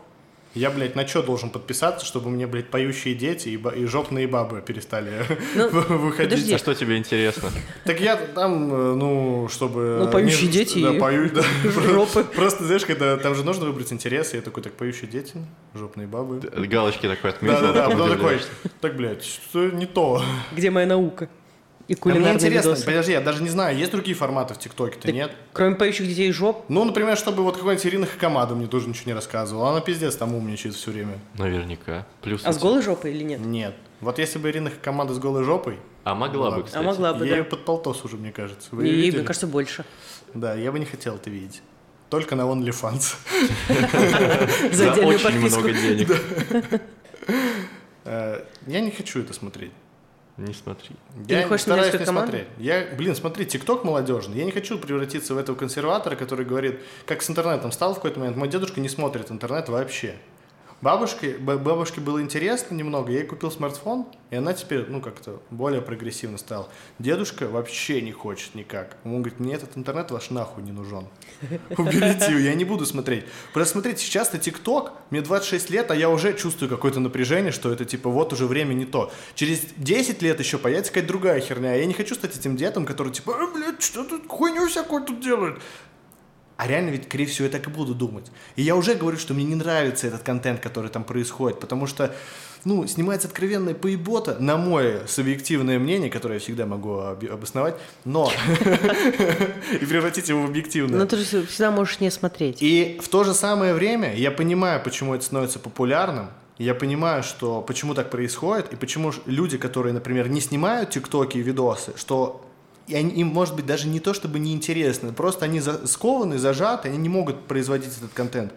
Я, блядь, на что должен подписаться, чтобы мне, блядь, поющие дети и, ба- и жопные бабы перестали <laughs> Ну, <laughs> выходить? подожди. А что тебе интересно? Так я там, э, ну, чтобы... Ну, поющие не- дети Да, и пою, да. <laughs> жопы. Просто, знаешь, когда там же нужно выбрать интересы, я такой, так, поющие дети, жопные бабы. Галочки такой отметил. Да-да-да, потом такой, так, блядь, что не то. Где моя наука? И А мне кулинарные интересно, видосы. подожди, я даже не знаю, есть другие форматы в ТикТоке-то, нет? Кроме поющих детей и жоп, Ну, например, чтобы вот какой-нибудь Ирина Хакамада мне тоже ничего не рассказывала. Она пиздец там умничает все время. Наверняка. Плюс а с голой жопой или нет? Нет. Вот если бы Ирина Хакамада с голой жопой, А могла бы, кстати. А могла бы, я ее под полтос уже, мне кажется. Вы ей, мне кажется, больше. Да, я бы не хотел это видеть. Только на OnlyFans. За очень много денег. Э, Я не хочу это смотреть. Не смотри. Я не хочешь стараюсь не смотреть. Я, блин, смотри, ТикТок молодежный. Я не хочу превратиться в этого консерватора, который говорит, как с интернетом стал в какой-то момент. Мой дедушка не смотрит интернет вообще. Бабушке, бабушке было интересно немного, я ей купил смартфон, и она теперь, ну, как-то более прогрессивно стала. Дедушка вообще не хочет никак. Он говорит, мне этот интернет ваш нахуй не нужен. Уберите его, я не буду смотреть. Просто смотрите, сейчас на ТикТок, мне 26 лет, а я уже чувствую какое-то напряжение, что это типа вот уже время не то. Через 10 лет еще появится какая-то другая херня. Я не хочу стать этим дедом, который типа, «А, блядь, что тут хуйню всякую тут делают. А реально ведь, скорее всего, я так и буду думать. И я уже говорю, что мне не нравится этот контент, который там происходит, потому что, ну, снимается откровенная поебота, на мое субъективное мнение, которое я всегда могу оби- обосновать, но... <laughs> И превратить его в объективное. Но ты же всегда можешь не смотреть. И в то же самое время я понимаю, почему это становится популярным. Я понимаю, что почему так происходит, и почему люди, которые, например, не снимают тиктоки и видосы, что и они, им, может быть, даже не то, чтобы неинтересно, просто они за- скованы, зажаты, они не могут производить этот контент.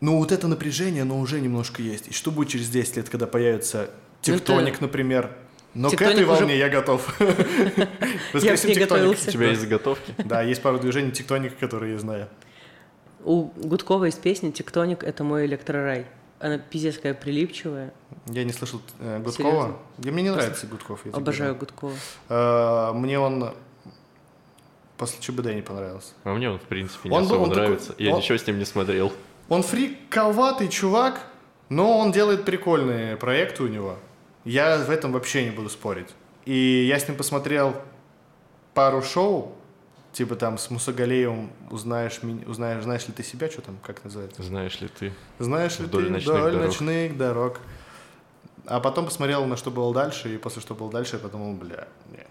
Но вот это напряжение, оно уже немножко есть. И что будет через 10 лет, когда появится это- тектоник, например? Но к этой уже- волне я готов. <laughs> Воскресим тектоник. У тебя есть заготовки? Да, есть пару движений тектоника, которые я знаю. У Гудкова есть песня «Тектоник – это мой электрорай». Она пиздец какая прилипчивая. Я не слышал э, Гудкова. Серьезно? Да мне не нравится Гудков. я Обожаю говорю. Гудкова. Э, Мне он после ЧБД не понравился. А мне он, в принципе, не Он был- особо он такой- нравится. Я он- ничего с ним не смотрел. Он фриковатый чувак, но он делает прикольные проекты у него. Я в этом вообще не буду спорить. И я с ним посмотрел пару шоу, типа там с Мусагалеевым узнаешь, узнаешь, знаешь ли ты себя, что там, как называется? Знаешь ли ты? Знаешь ли Вдоль ты ночных вдоль дорог. ночных дорог. А потом посмотрел на что было дальше, и после что было дальше, я подумал, бля, не,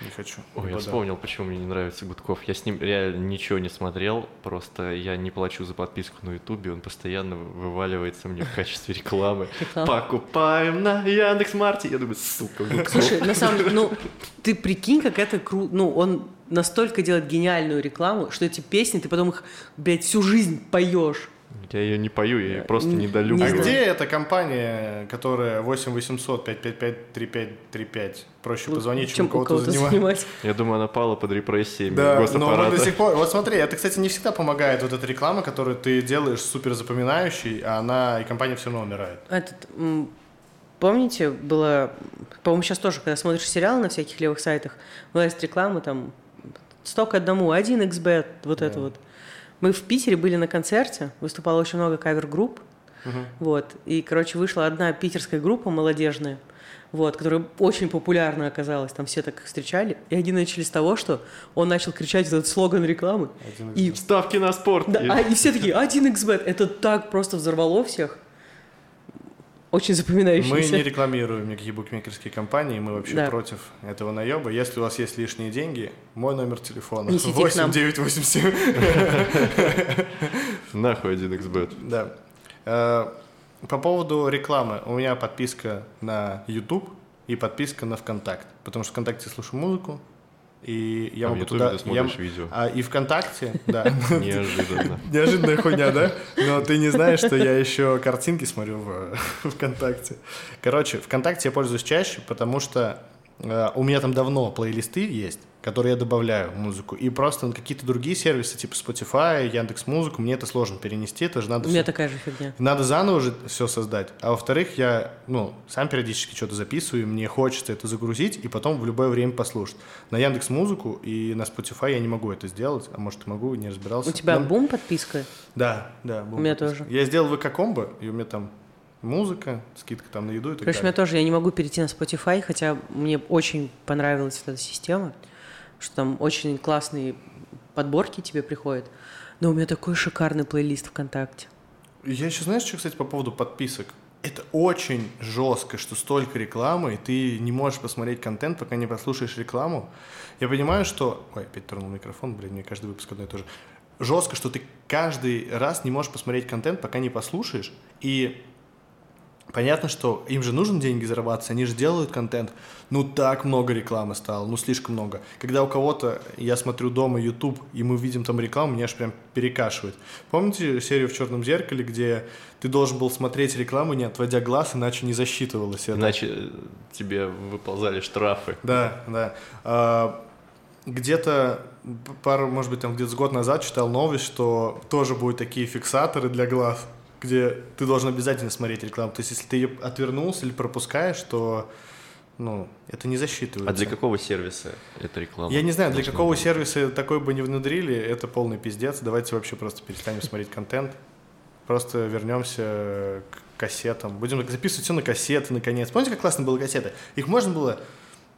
не хочу. Ой, я вспомнил, почему мне не нравится Гудков. Я с ним реально ничего не смотрел, просто я не плачу за подписку на Ютубе, он постоянно вываливается мне в качестве рекламы. <laughs> Покупаем на Яндекс.Марте. Я думаю, сука, Гудков. Слушай, на самом деле, ну, ты прикинь, как это круто. Ну, он настолько делает гениальную рекламу, что эти песни, ты потом их, блядь, всю жизнь поешь. Я ее не пою, я ее просто Не- недолюбливаю. А где эта компания, которая 8800 555 3535? Проще позвонить, чем, кого-то кого-то занимать. занимать. Я думаю, она пала под репрессиями Да, но вот до сих пор... Вот смотри, это, кстати, не всегда помогает вот эта реклама, которую ты делаешь супер запоминающей, а она и компания все равно умирает. Этот, м, помните, было, по-моему, сейчас тоже, когда смотришь сериалы на всяких левых сайтах, вылазит реклама там столько одному, 1xbet, вот это вот. Мы в Питере были на концерте, выступало очень много кавер-групп, вот, и, короче, вышла одна питерская группа молодежная, вот, которая очень популярна оказалась, там все так их встречали, и они начали с того, что он начал кричать этот слоган рекламы, Один из- и Ставки на спорт. да, И- а, и все такие, 1xbet, это так просто взорвало всех. Очень Мы запоминающийся. не рекламируем никакие букмекерские компании, мы вообще Да. против этого наеба. Если у вас есть лишние деньги, мой номер телефона Несите их к нам. 8987. <laughs> Нахуй 1xbet. Да. Э, По поводу рекламы. У меня подписка на YouTube и подписка на ВКонтакте. Потому что ВКонтакте слушаю музыку, и я А в могу Ютубе туда... ты я- смотришь видео. А, и ВКонтакте, <laughs> да. Неожиданно. <laughs> Неожиданная хуйня, да? Но ты не знаешь, что я еще картинки смотрю в <laughs> ВКонтакте. Короче, ВКонтакте я пользуюсь чаще, потому что э, у меня там давно плейлисты есть, которые я добавляю в музыку. И просто на какие-то другие сервисы, типа Spotify, Яндекс Музыку, мне это сложно перенести, это же надо У меня всё- такая же фигня. надо заново же все создать. А во-вторых, я, ну, сам периодически что-то записываю, и мне хочется это загрузить и потом в любое время послушать. На Яндекс Музыку и на Spotify я не могу это сделать, а может и могу, не разбирался. У тебя Но- бум подписка? Да, да. был У меня подписка. тоже. Я сделал ВК-комбо, и у меня там музыка, скидка там на еду и так Короче, у меня далее. тоже, я не могу перейти на Spotify, хотя мне очень понравилась эта система, что там очень классные подборки тебе приходят. Но у меня такой шикарный плейлист ВКонтакте. Я еще, знаешь, что, кстати, по поводу подписок? Это очень жестко, что столько рекламы, и ты не можешь посмотреть контент, пока не послушаешь рекламу. Я понимаю, что... Ой, опять тронул микрофон, блин, мне каждый выпуск одно и то же. Жестко, что ты каждый раз не можешь посмотреть контент, пока не послушаешь. И Понятно, что им же нужно деньги зарабатывать, они же делают контент. Ну, так много рекламы стало, ну, слишком много. Когда у кого-то, я смотрю дома YouTube, и мы видим там рекламу, меня аж прям перекашивает. Помните серию в «Черном зеркале», где ты должен был смотреть рекламу, не отводя глаз, иначе не засчитывалось это? Иначе э, тебе выползали штрафы. Да, да. А, где-то пару, может быть, там где-то год назад читал новость, что тоже будут такие фиксаторы для глаз, где ты должен обязательно смотреть рекламу. То есть, если ты ее отвернулся или пропускаешь, то ну, это не засчитывается. А для какого сервиса эта реклама? Я не знаю, для какого быть? сервиса такой бы не внедрили, это полный пиздец. Давайте вообще просто перестанем смотреть контент. Просто вернемся к кассетам. Будем записывать все на кассеты, наконец. Помните, как классно было кассеты? Их можно было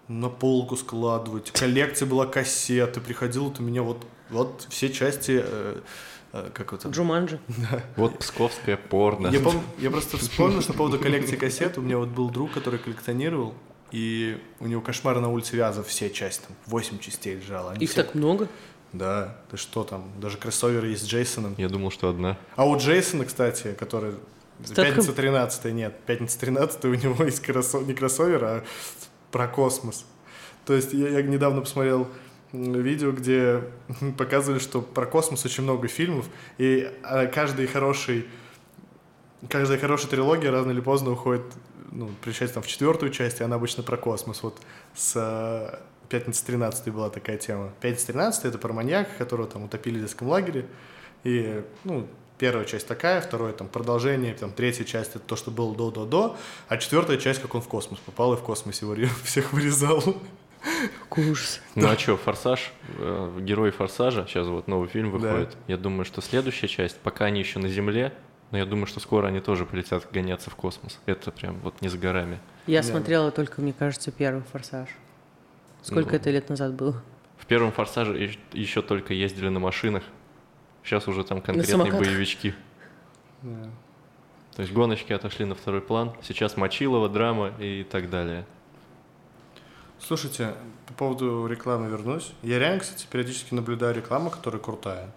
на полку складывать. Коллекция была кассет. И приходил вот у меня вот, вот все части... э, как вот это? Джуманджи. Вот псковское порно. Я, пом- я просто вспомнил, что по поводу коллекции кассет у меня вот был друг, который коллекционировал, и у него кошмары на улице Вязов все части, там 8 частей лежало. Они Их все- так много. Да, ты что там, даже кроссовер есть с Джейсоном. Я думал, что одна. А у Джейсона, кстати, который Стэтхэм? пятница 13 нет, пятница 13 у него <laughs> есть кроссо- не кроссовер, а про космос. То есть я, я недавно посмотрел видео, где <laughs> показывали, что про космос очень много фильмов, и а, каждый хороший, каждая хорошая трилогия рано или поздно уходит, ну, причастие там в четвертую часть, и она обычно про космос. Вот с э, «Пятница 13 была такая тема. «Пятница 13 это про маньяка, которого там утопили в детском лагере, и, ну, первая часть такая, второе там продолжение, там третья часть это то, что было до-до-до, а четвертая часть, как он в космос попал и в космосе <laughs> всех вырезал. Ужас. Ну а что, Форсаж, э, герой Форсажа, сейчас вот новый фильм Да. выходит. Я думаю, что следующая часть, пока они еще на Земле, но я думаю, что скоро они тоже полетят гоняться в космос. Это прям вот не за горами. Я Да. смотрела только, мне кажется, первый «Форсаж». Сколько Ну. это лет назад было? В первом Форсаже ещ- еще только ездили на машинах. Сейчас уже там конкретные боевички. То есть гоночки отошли на второй план. Сейчас Мочилова, драма и так далее. Слушайте, по поводу рекламы вернусь. Я реально, кстати, периодически наблюдаю рекламу, которая крутая.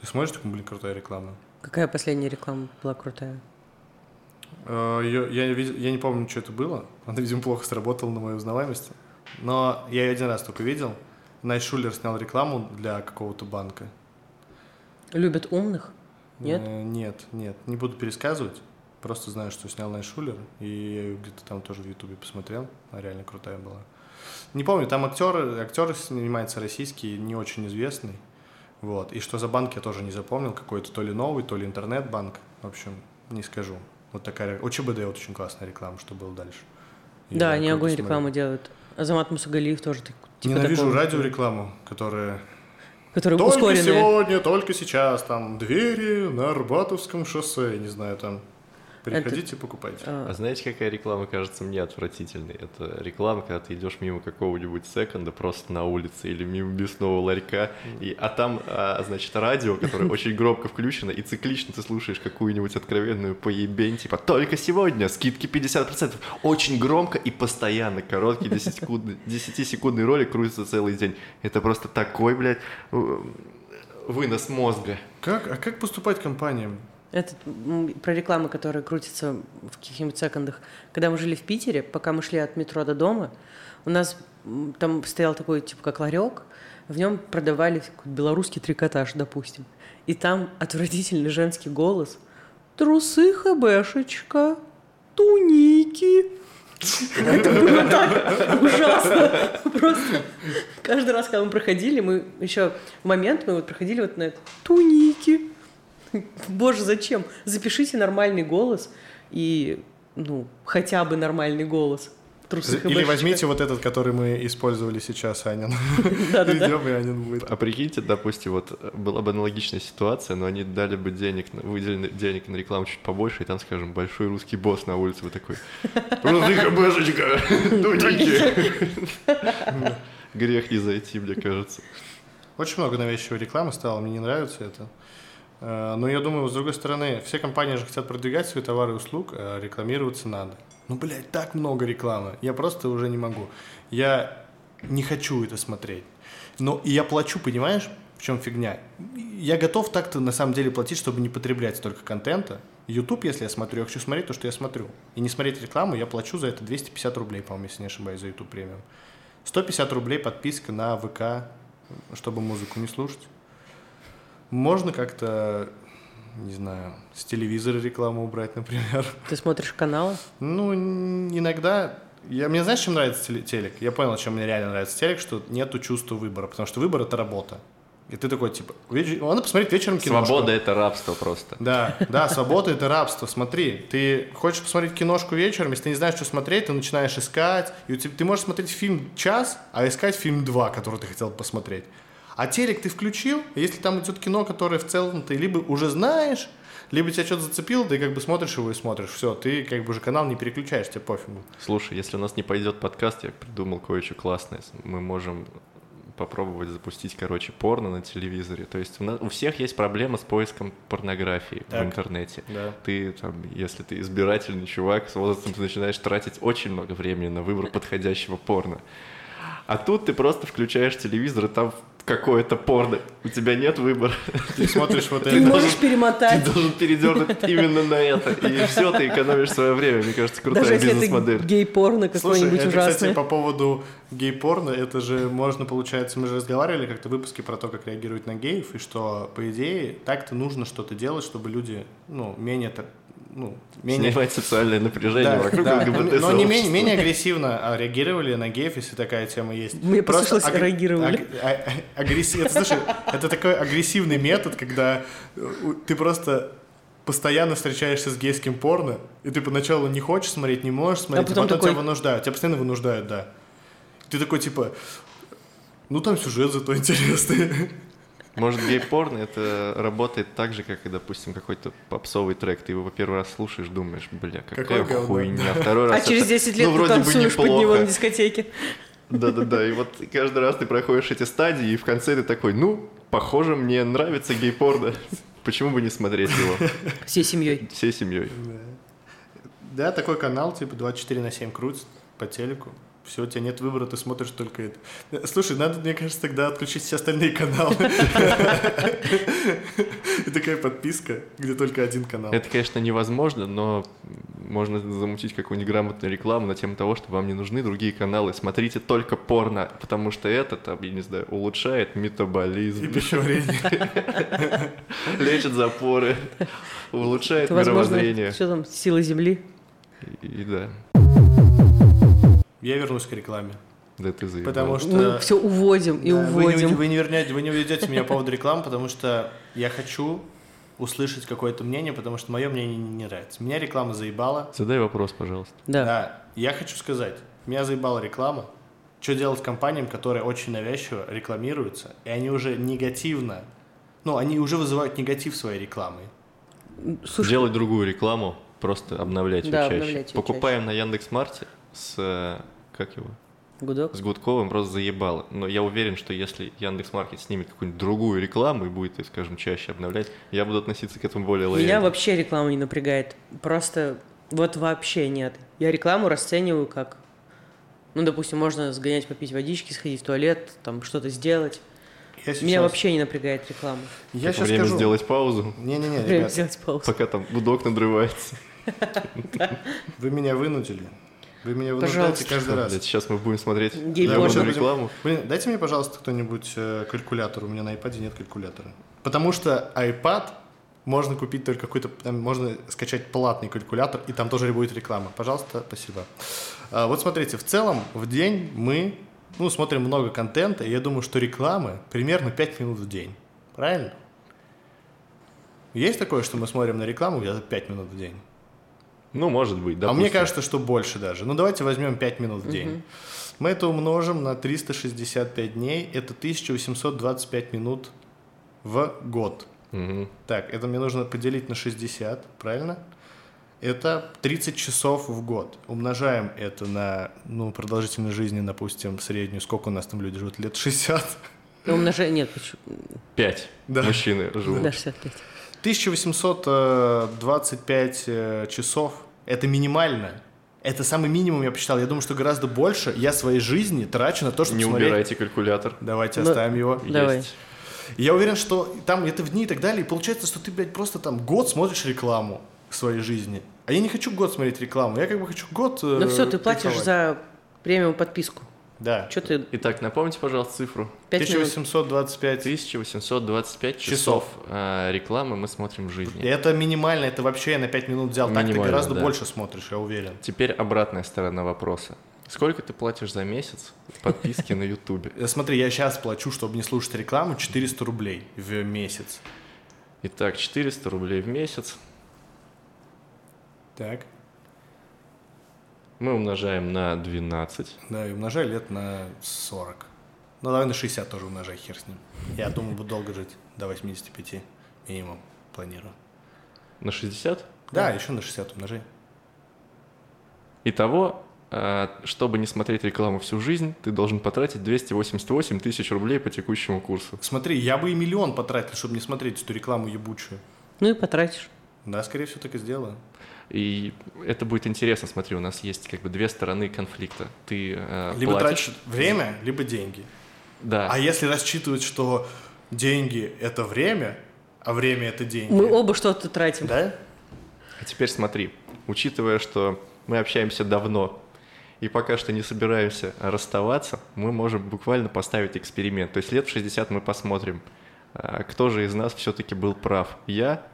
Ты смотришь, такую, блин, крутая реклама? Какая последняя реклама была крутая? Э, её- я, я не помню, что это было. Она, видимо, плохо сработала на мою узнаваемость. Но я ее один раз только видел. Найт Шулер снял рекламу для какого-то банка. Любят умных? Нет? Э, нет, нет. Не буду пересказывать. Просто знаю, что снял Найт Шулер. И я её где-то там тоже в Ютубе посмотрел. Она реально крутая была. Не помню, там актеры, актер снимается российский, не очень известный. Вот. И что за банк я тоже не запомнил. Какой-то то ли новый, то ли интернет-банк. В общем, не скажу. Вот такая... У ЧБД вот очень классная реклама, что было дальше. И да, они огонь рекламы делают. Азамат Мусагалиев тоже типа Ненавижу такого, радиорекламу, которая Который Только ускоренная. сегодня, только сейчас, там, двери на Арбатовском шоссе, не знаю, там, приходите, покупайте. А А, знаете, какая реклама кажется мне отвратительной? Это реклама, когда ты идешь мимо какого-нибудь секонда просто на улице или мимо мясного ларька, и, а там, а, значит, радио, которое <laughs> очень громко включено, и циклично ты слушаешь какую-нибудь откровенную поебень, типа «Только сегодня! Скидки 50%!» Очень громко и постоянно. Короткий <laughs> 10-секундный 10-секундный ролик крутится целый день. Это просто такой, блядь, э, вынос мозга. Как, а как поступать компаниям? Это м, про рекламы, которые крутятся в каких-нибудь секондах. Когда мы жили в Питере, пока мы шли от метро до дома, у нас там стоял такой, типа, как ларек, в нем продавали белорусский трикотаж, допустим. И там отвратительный женский голос. Трусы ХБшечка, туники. Это было так ужасно. Просто каждый раз, когда мы проходили, мы еще момент мы вот проходили вот на это туники. <laughs> Боже, зачем? Запишите нормальный голос и, ну, хотя бы нормальный голос. Трусы Или возьмите вот этот, который мы использовали сейчас, Анин. <laughs> Идем, и Анин будет. А прикиньте, допустим, вот была бы аналогичная ситуация, но они дали бы денег, выделили денег на рекламу чуть побольше, и там, скажем, большой русский босс на улице, вы такой, «Русыха, бэшечка, туники». Грех не зайти, мне кажется. Очень много навязчивой рекламы стало, мне не нравится это. Э, Но я думаю, с другой стороны, все компании же хотят продвигать свои товары и услуг, а рекламироваться надо. Ну, блядь, так много рекламы. Я просто уже не могу. Я не хочу это смотреть. Но я плачу, понимаешь, в чем фигня? я готов так-то на самом деле платить, чтобы не потреблять столько контента. YouTube, если я смотрю, я хочу смотреть то, что я смотрю. И не смотреть рекламу, я плачу за это 250 рублей, по-моему, если не ошибаюсь, за YouTube премиум. 150 рублей подписка на ВК, чтобы музыку не слушать. Можно как-то, не знаю, с телевизора рекламу убрать, <laughs> например. Ты смотришь каналы? Ну, иногда... Я, мне знаешь, чем нравится теле- телек? Я понял, чем мне реально нравится телек, что нету чувства выбора, потому что выбор — это работа. И ты такой, типа, веч- надо посмотреть вечером киношку. Свобода — это рабство просто. Да, да, свобода это рабство. Смотри, ты хочешь посмотреть киношку вечером, если ты не знаешь, что смотреть, ты начинаешь искать. И у тебя, ты можешь смотреть фильм час, а искать фильм два, который ты хотел посмотреть. А телек ты включил, если там идет кино, которое в целом ты либо уже знаешь, либо тебя что-то зацепило, ты как бы смотришь его и смотришь. Все, ты как бы уже канал не переключаешь, тебе пофигу. Слушай, если у нас не пойдет подкаст, я придумал кое-что классное. Мы можем попробовать запустить, короче, порно на телевизоре. То есть у, нас, у всех есть проблема с поиском порнографии Так. в интернете. Да. Ты там, если ты избирательный чувак, с возрастом ты начинаешь тратить очень много времени на выбор подходящего порно. А тут ты просто включаешь телевизор, и там какое-то порно. У тебя нет выбора. Ты смотришь вот Ты это. можешь Ты перемотать. должен передернуть именно на это. И все, ты экономишь свое время. Мне кажется, крутая бизнес-модель. гей-порно Слушай, какое-нибудь это, кстати, ужасное. по поводу гей-порно, это же можно, получается, мы же разговаривали как-то в выпуске про то, как реагируют на геев, и что, по идее, так-то нужно что-то делать, чтобы люди, ну, менее, ну, менее... Снимать социальное напряжение Да, вокруг да, ЛГБТ но не менее, менее агрессивно а, реагировали на геев, если такая тема есть. Мне Просто послышалось, аг- реагировали. аг- а- а- агрессив- это, слушай, это такой агрессивный метод, когда э, ты просто постоянно встречаешься с гейским порно, и ты поначалу не хочешь смотреть, не можешь смотреть, а потом потом, такой- тебя вынуждают. Тебя постоянно вынуждают, да. Ты такой, типа, ну там сюжет зато интересный. Может, гей-порно это работает так же, как и, допустим, какой-то попсовый трек. Ты его первый раз слушаешь, думаешь, бля, какая Какое говно. хуйня. Второй А раз через это, 10 лет ну, ты вроде бы танцуешь под него на дискотеке. Да-да-да, и вот каждый раз ты проходишь эти стадии, и в конце ты такой, ну, похоже, мне нравится гей-порно. Почему бы не смотреть его Всей семьей. всей семьей? Да, такой канал, типа 24 на 7 крутит по телеку. Все, у тебя нет выбора, ты смотришь только это. Слушай, надо, мне кажется, тогда отключить все остальные каналы. И такая подписка, где только один канал. Это, конечно, невозможно, но можно замутить какую-нибудь грамотную рекламу на тему того, что вам не нужны другие каналы. Смотрите только порно, потому что это, там, я не знаю, улучшает И метаболизм, пищеварение. лечит запоры, улучшает мировоззрение. что там, сила земли? И, и да, Я вернусь к рекламе. да ты заебал. Потому что... Мы все уводим и Да, вы не- уводим. Вы не вернете, вы не уведете меня по поводу рекламы, потому что я хочу услышать какое-то мнение, потому что мое мнение не не нравится. Меня реклама заебала. Задай вопрос, пожалуйста. Да. Да, я хочу сказать, меня заебала реклама. Что делать компаниям, которые очень навязчиво рекламируются, и они уже негативно, ну, они уже вызывают негатив своей рекламой. Слушай, Делать другую рекламу, просто обновлять ее Да, чаще. обновлять её Покупаем на Яндекс.Марте с... Как его? гудок. С Гудковым просто заебало. Но я уверен, что если Яндекс.Маркет снимет какую-нибудь другую рекламу и будет, скажем, чаще обновлять, я буду относиться к этому более лояльно. Меня вообще реклама не напрягает. Просто вот вообще нет. Я рекламу расцениваю как... Ну, допустим, можно сгонять попить водички, сходить в туалет, там что-то сделать. Я сейчас, Меня вообще не напрягает реклама. я сейчас время скажу. сделать паузу, Не-не-не, Время ребят, сделать паузу. пока там гудок надрывается. <laughs> вы меня вынудили. Вы меня вынуждаете каждый раз. Блядь, сейчас мы будем смотреть мы рекламу. Блин, дайте мне, пожалуйста, кто-нибудь э, калькулятор. У меня на iPad нет калькулятора. Потому что iPad можно купить только какой-то, там можно скачать платный калькулятор, и там тоже будет реклама. Пожалуйста, спасибо. А, вот смотрите, в целом в день мы ну, смотрим много контента, и я думаю, что рекламы примерно 5 минут в день. Правильно? Есть такое, что мы смотрим на рекламу где-то 5 минут в день? Ну, может быть, А допустим. мне кажется, что больше даже. Ну, давайте возьмем 5 минут в день. Мы это умножим на 365 дней. Это 1825 минут в год. Мгм. Так, это мне нужно поделить на 60, правильно? Это 30 часов в год. Умножаем это на ну, продолжительность жизни, допустим, среднюю. Сколько у нас там люди живут? Лет 60? Ну, умножение... Нет, почему? Пять Да. мужчины живут. Да, 65. 1825 э, часов – это минимально. Это самый минимум, я посчитал. Я думаю, что гораздо больше я своей жизни трачу на то, чтобы Не смотреть... убирайте калькулятор. Давайте Ну, оставим его. Давай. Есть. Я уверен, что там это в дни и так далее. И получается, что ты, блядь, просто там год смотришь рекламу в своей жизни. А я не хочу год смотреть рекламу. Я как бы хочу год... Ну э, все, ты платишь кайфовать. за премиум подписку. Да. Что ты Итак, напомните, пожалуйста, цифру. 5 минут? 1825. 1825 часов, Часов. э, рекламы мы смотрим в жизни. это минимально, это вообще я на 5 минут взял. Так ты гораздо да. больше смотришь, я уверен. Теперь обратная сторона вопроса. Сколько ты платишь за месяц подписки на Ютубе? <laughs> Э, Смотри, я сейчас плачу, чтобы не слушать рекламу, 400 рублей в месяц. Итак, 400 рублей в месяц Так. Мы умножаем на 12. Да, и умножай лет на 40. Ну, давай на 60 тоже умножай, хер с ним. Я думаю, буду долго жить. До 85 минимум планирую. На 60? Да, еще на 60 умножай. Итого, э, чтобы не смотреть рекламу всю жизнь, ты должен потратить 288 тысяч рублей по текущему курсу. Смотри, я бы и миллион потратил, чтобы не смотреть эту рекламу ебучую. Ну и потратишь. Да, скорее всего, так и сделаю. И это будет интересно, смотри, у нас есть как бы две стороны конфликта. Ты э, Либо платишь- тратишь время, либо деньги. Да. А если рассчитывать, что деньги – это время, а время – это деньги. Мы оба что-то тратим. Да? А теперь смотри, учитывая, что мы общаемся давно и пока что не собираемся расставаться, мы можем буквально поставить эксперимент. То есть лет в 60 мы посмотрим, а, кто же из нас все-таки был прав, я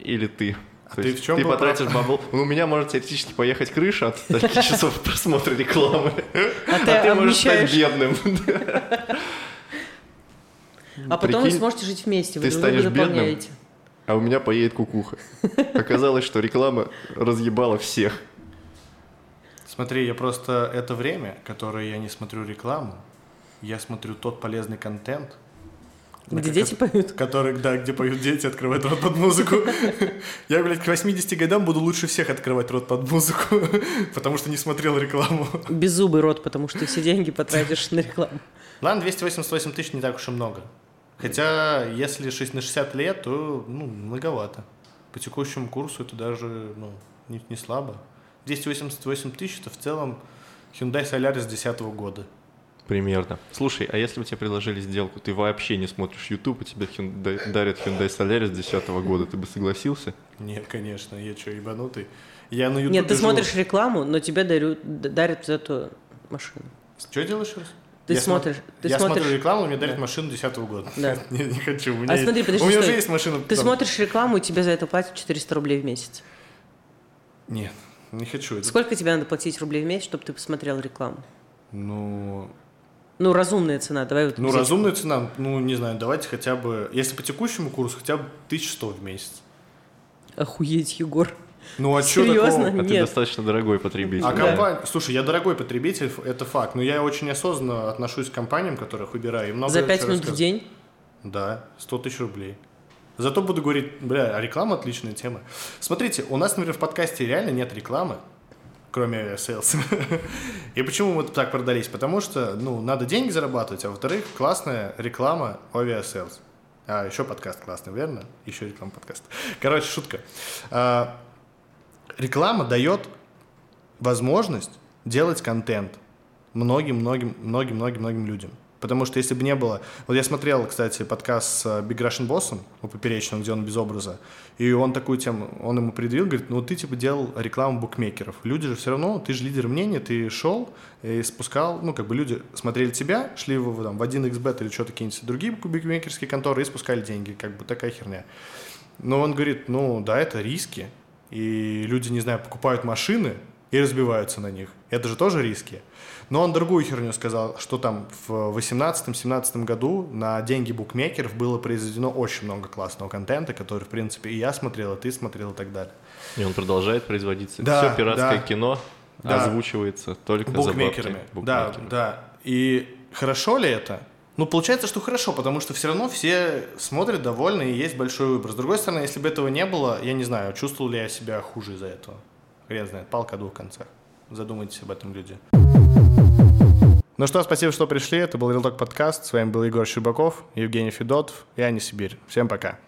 или ты. А То ты есть в чем ты потратишь прав? бабл. <laughs> Ну, у меня может теоретически поехать крыша от таких <laughs> часов просмотра рекламы. А ты, А ты можешь стать бедным. <laughs> а потом вы сможете жить вместе, вы ты друг друга станешь бедным, дополняете. А у меня поедет кукуха. Оказалось, что реклама разъебала всех. Смотри, я просто это время, которое я не смотрю рекламу, я смотрю тот полезный контент, Где ко- дети поют. который, да, где поют дети, открывают рот под музыку. Я, блядь, к 80 годам буду лучше всех открывать рот под музыку, <laughs> потому что не смотрел рекламу. Беззубый рот, потому что ты все деньги потратишь на рекламу. Ладно, 288 тысяч не так уж и много. Хотя, если 6 на 60 лет, то, ну, многовато. По текущему курсу это даже, ну, не, не слабо. 288 тысяч, это в целом Hyundai Solaris 2010 года. Примерно. Слушай, а если бы тебе предложили сделку, ты вообще не смотришь YouTube, и тебе Hyundai- дарят Hyundai Solaris 2010 года, ты бы согласился? Нет, конечно, я что, ебанутый? Я на YouTube Нет, ты смотришь рекламу, но тебе дарю- дарят за эту машину. Что делаешь раз? Ты Я смотришь, ты я смотришь, смотрю рекламу, мне дарят Да. машину 2010 года. Да. <laughs> не, не хочу. У меня, А есть- смотри, подожди, у меня стой. уже есть машина. ты там. смотришь рекламу, и тебе за это платят 400 рублей в месяц. Нет, не хочу. Это- Сколько тебе надо платить рублей в месяц, чтобы ты посмотрел рекламу? Ну, Ну, разумная цена, давай вот ну взять. разумная цена, ну, не знаю, давайте хотя бы, если по текущему курсу, хотя бы 1100 в месяц. Охуеть, Егор. Ну, а что Серьезно? такого? А ты Нет. достаточно дорогой потребитель. А Да. компания... Слушай, я дорогой потребитель, это факт. Но я очень осознанно отношусь к компаниям, которых выбираю. и много За 5 чего минут в рассказываю. день? Да, 100 тысяч рублей. Зато буду говорить, бля, а реклама отличная тема. Смотрите, у нас, например, в подкасте реально нет рекламы, кроме авиасейлс. <laughs> И почему мы так продались? Потому что, ну, надо деньги зарабатывать, а во-вторых, классная реклама авиасейлс. А, еще подкаст классный, верно? Еще реклама подкаста. <laughs> Короче, шутка. А, реклама дает возможность делать контент многим-многим, многим-многим-многим людям. Потому что если бы не было... Вот я смотрел, кстати, подкаст с э, Big Russian Boss'ом у Поперечного, где он без образа, и он такую тему, он ему предъявил, говорит, ну ты типа делал рекламу букмекеров. Люди же все равно, ты же лидер мнения, ты шел и спускал, ну как бы люди смотрели тебя, шли в, там, в 1xbet или что-то какие-нибудь другие букмекерские конторы и спускали деньги, как бы такая херня. Но он говорит, ну да, это риски, и люди, не знаю, покупают машины и разбиваются на них. Это же тоже риски. Но он другую херню сказал, что там в 18-17 году на деньги букмекеров было произведено очень много классного контента, который, в принципе, и я смотрел, и ты смотрел, и так далее. И он продолжает производиться. Да, Все пиратское да. кино Да. озвучивается только Букмекерами. за бабки Да, букмекеров. да. И хорошо ли это? Ну, получается, что хорошо, потому что все равно все смотрят довольны и есть большой выбор. С другой стороны, если бы этого не было, я не знаю, чувствовал ли я себя хуже из-за этого. Хрен знает, палка о двух концах. Задумайтесь об этом, люди. Ну что, спасибо, что пришли. Это был Real Talk подкаст. С вами был Егор Щербаков, Евгений Федотов и Аня Сибирь. Всем пока.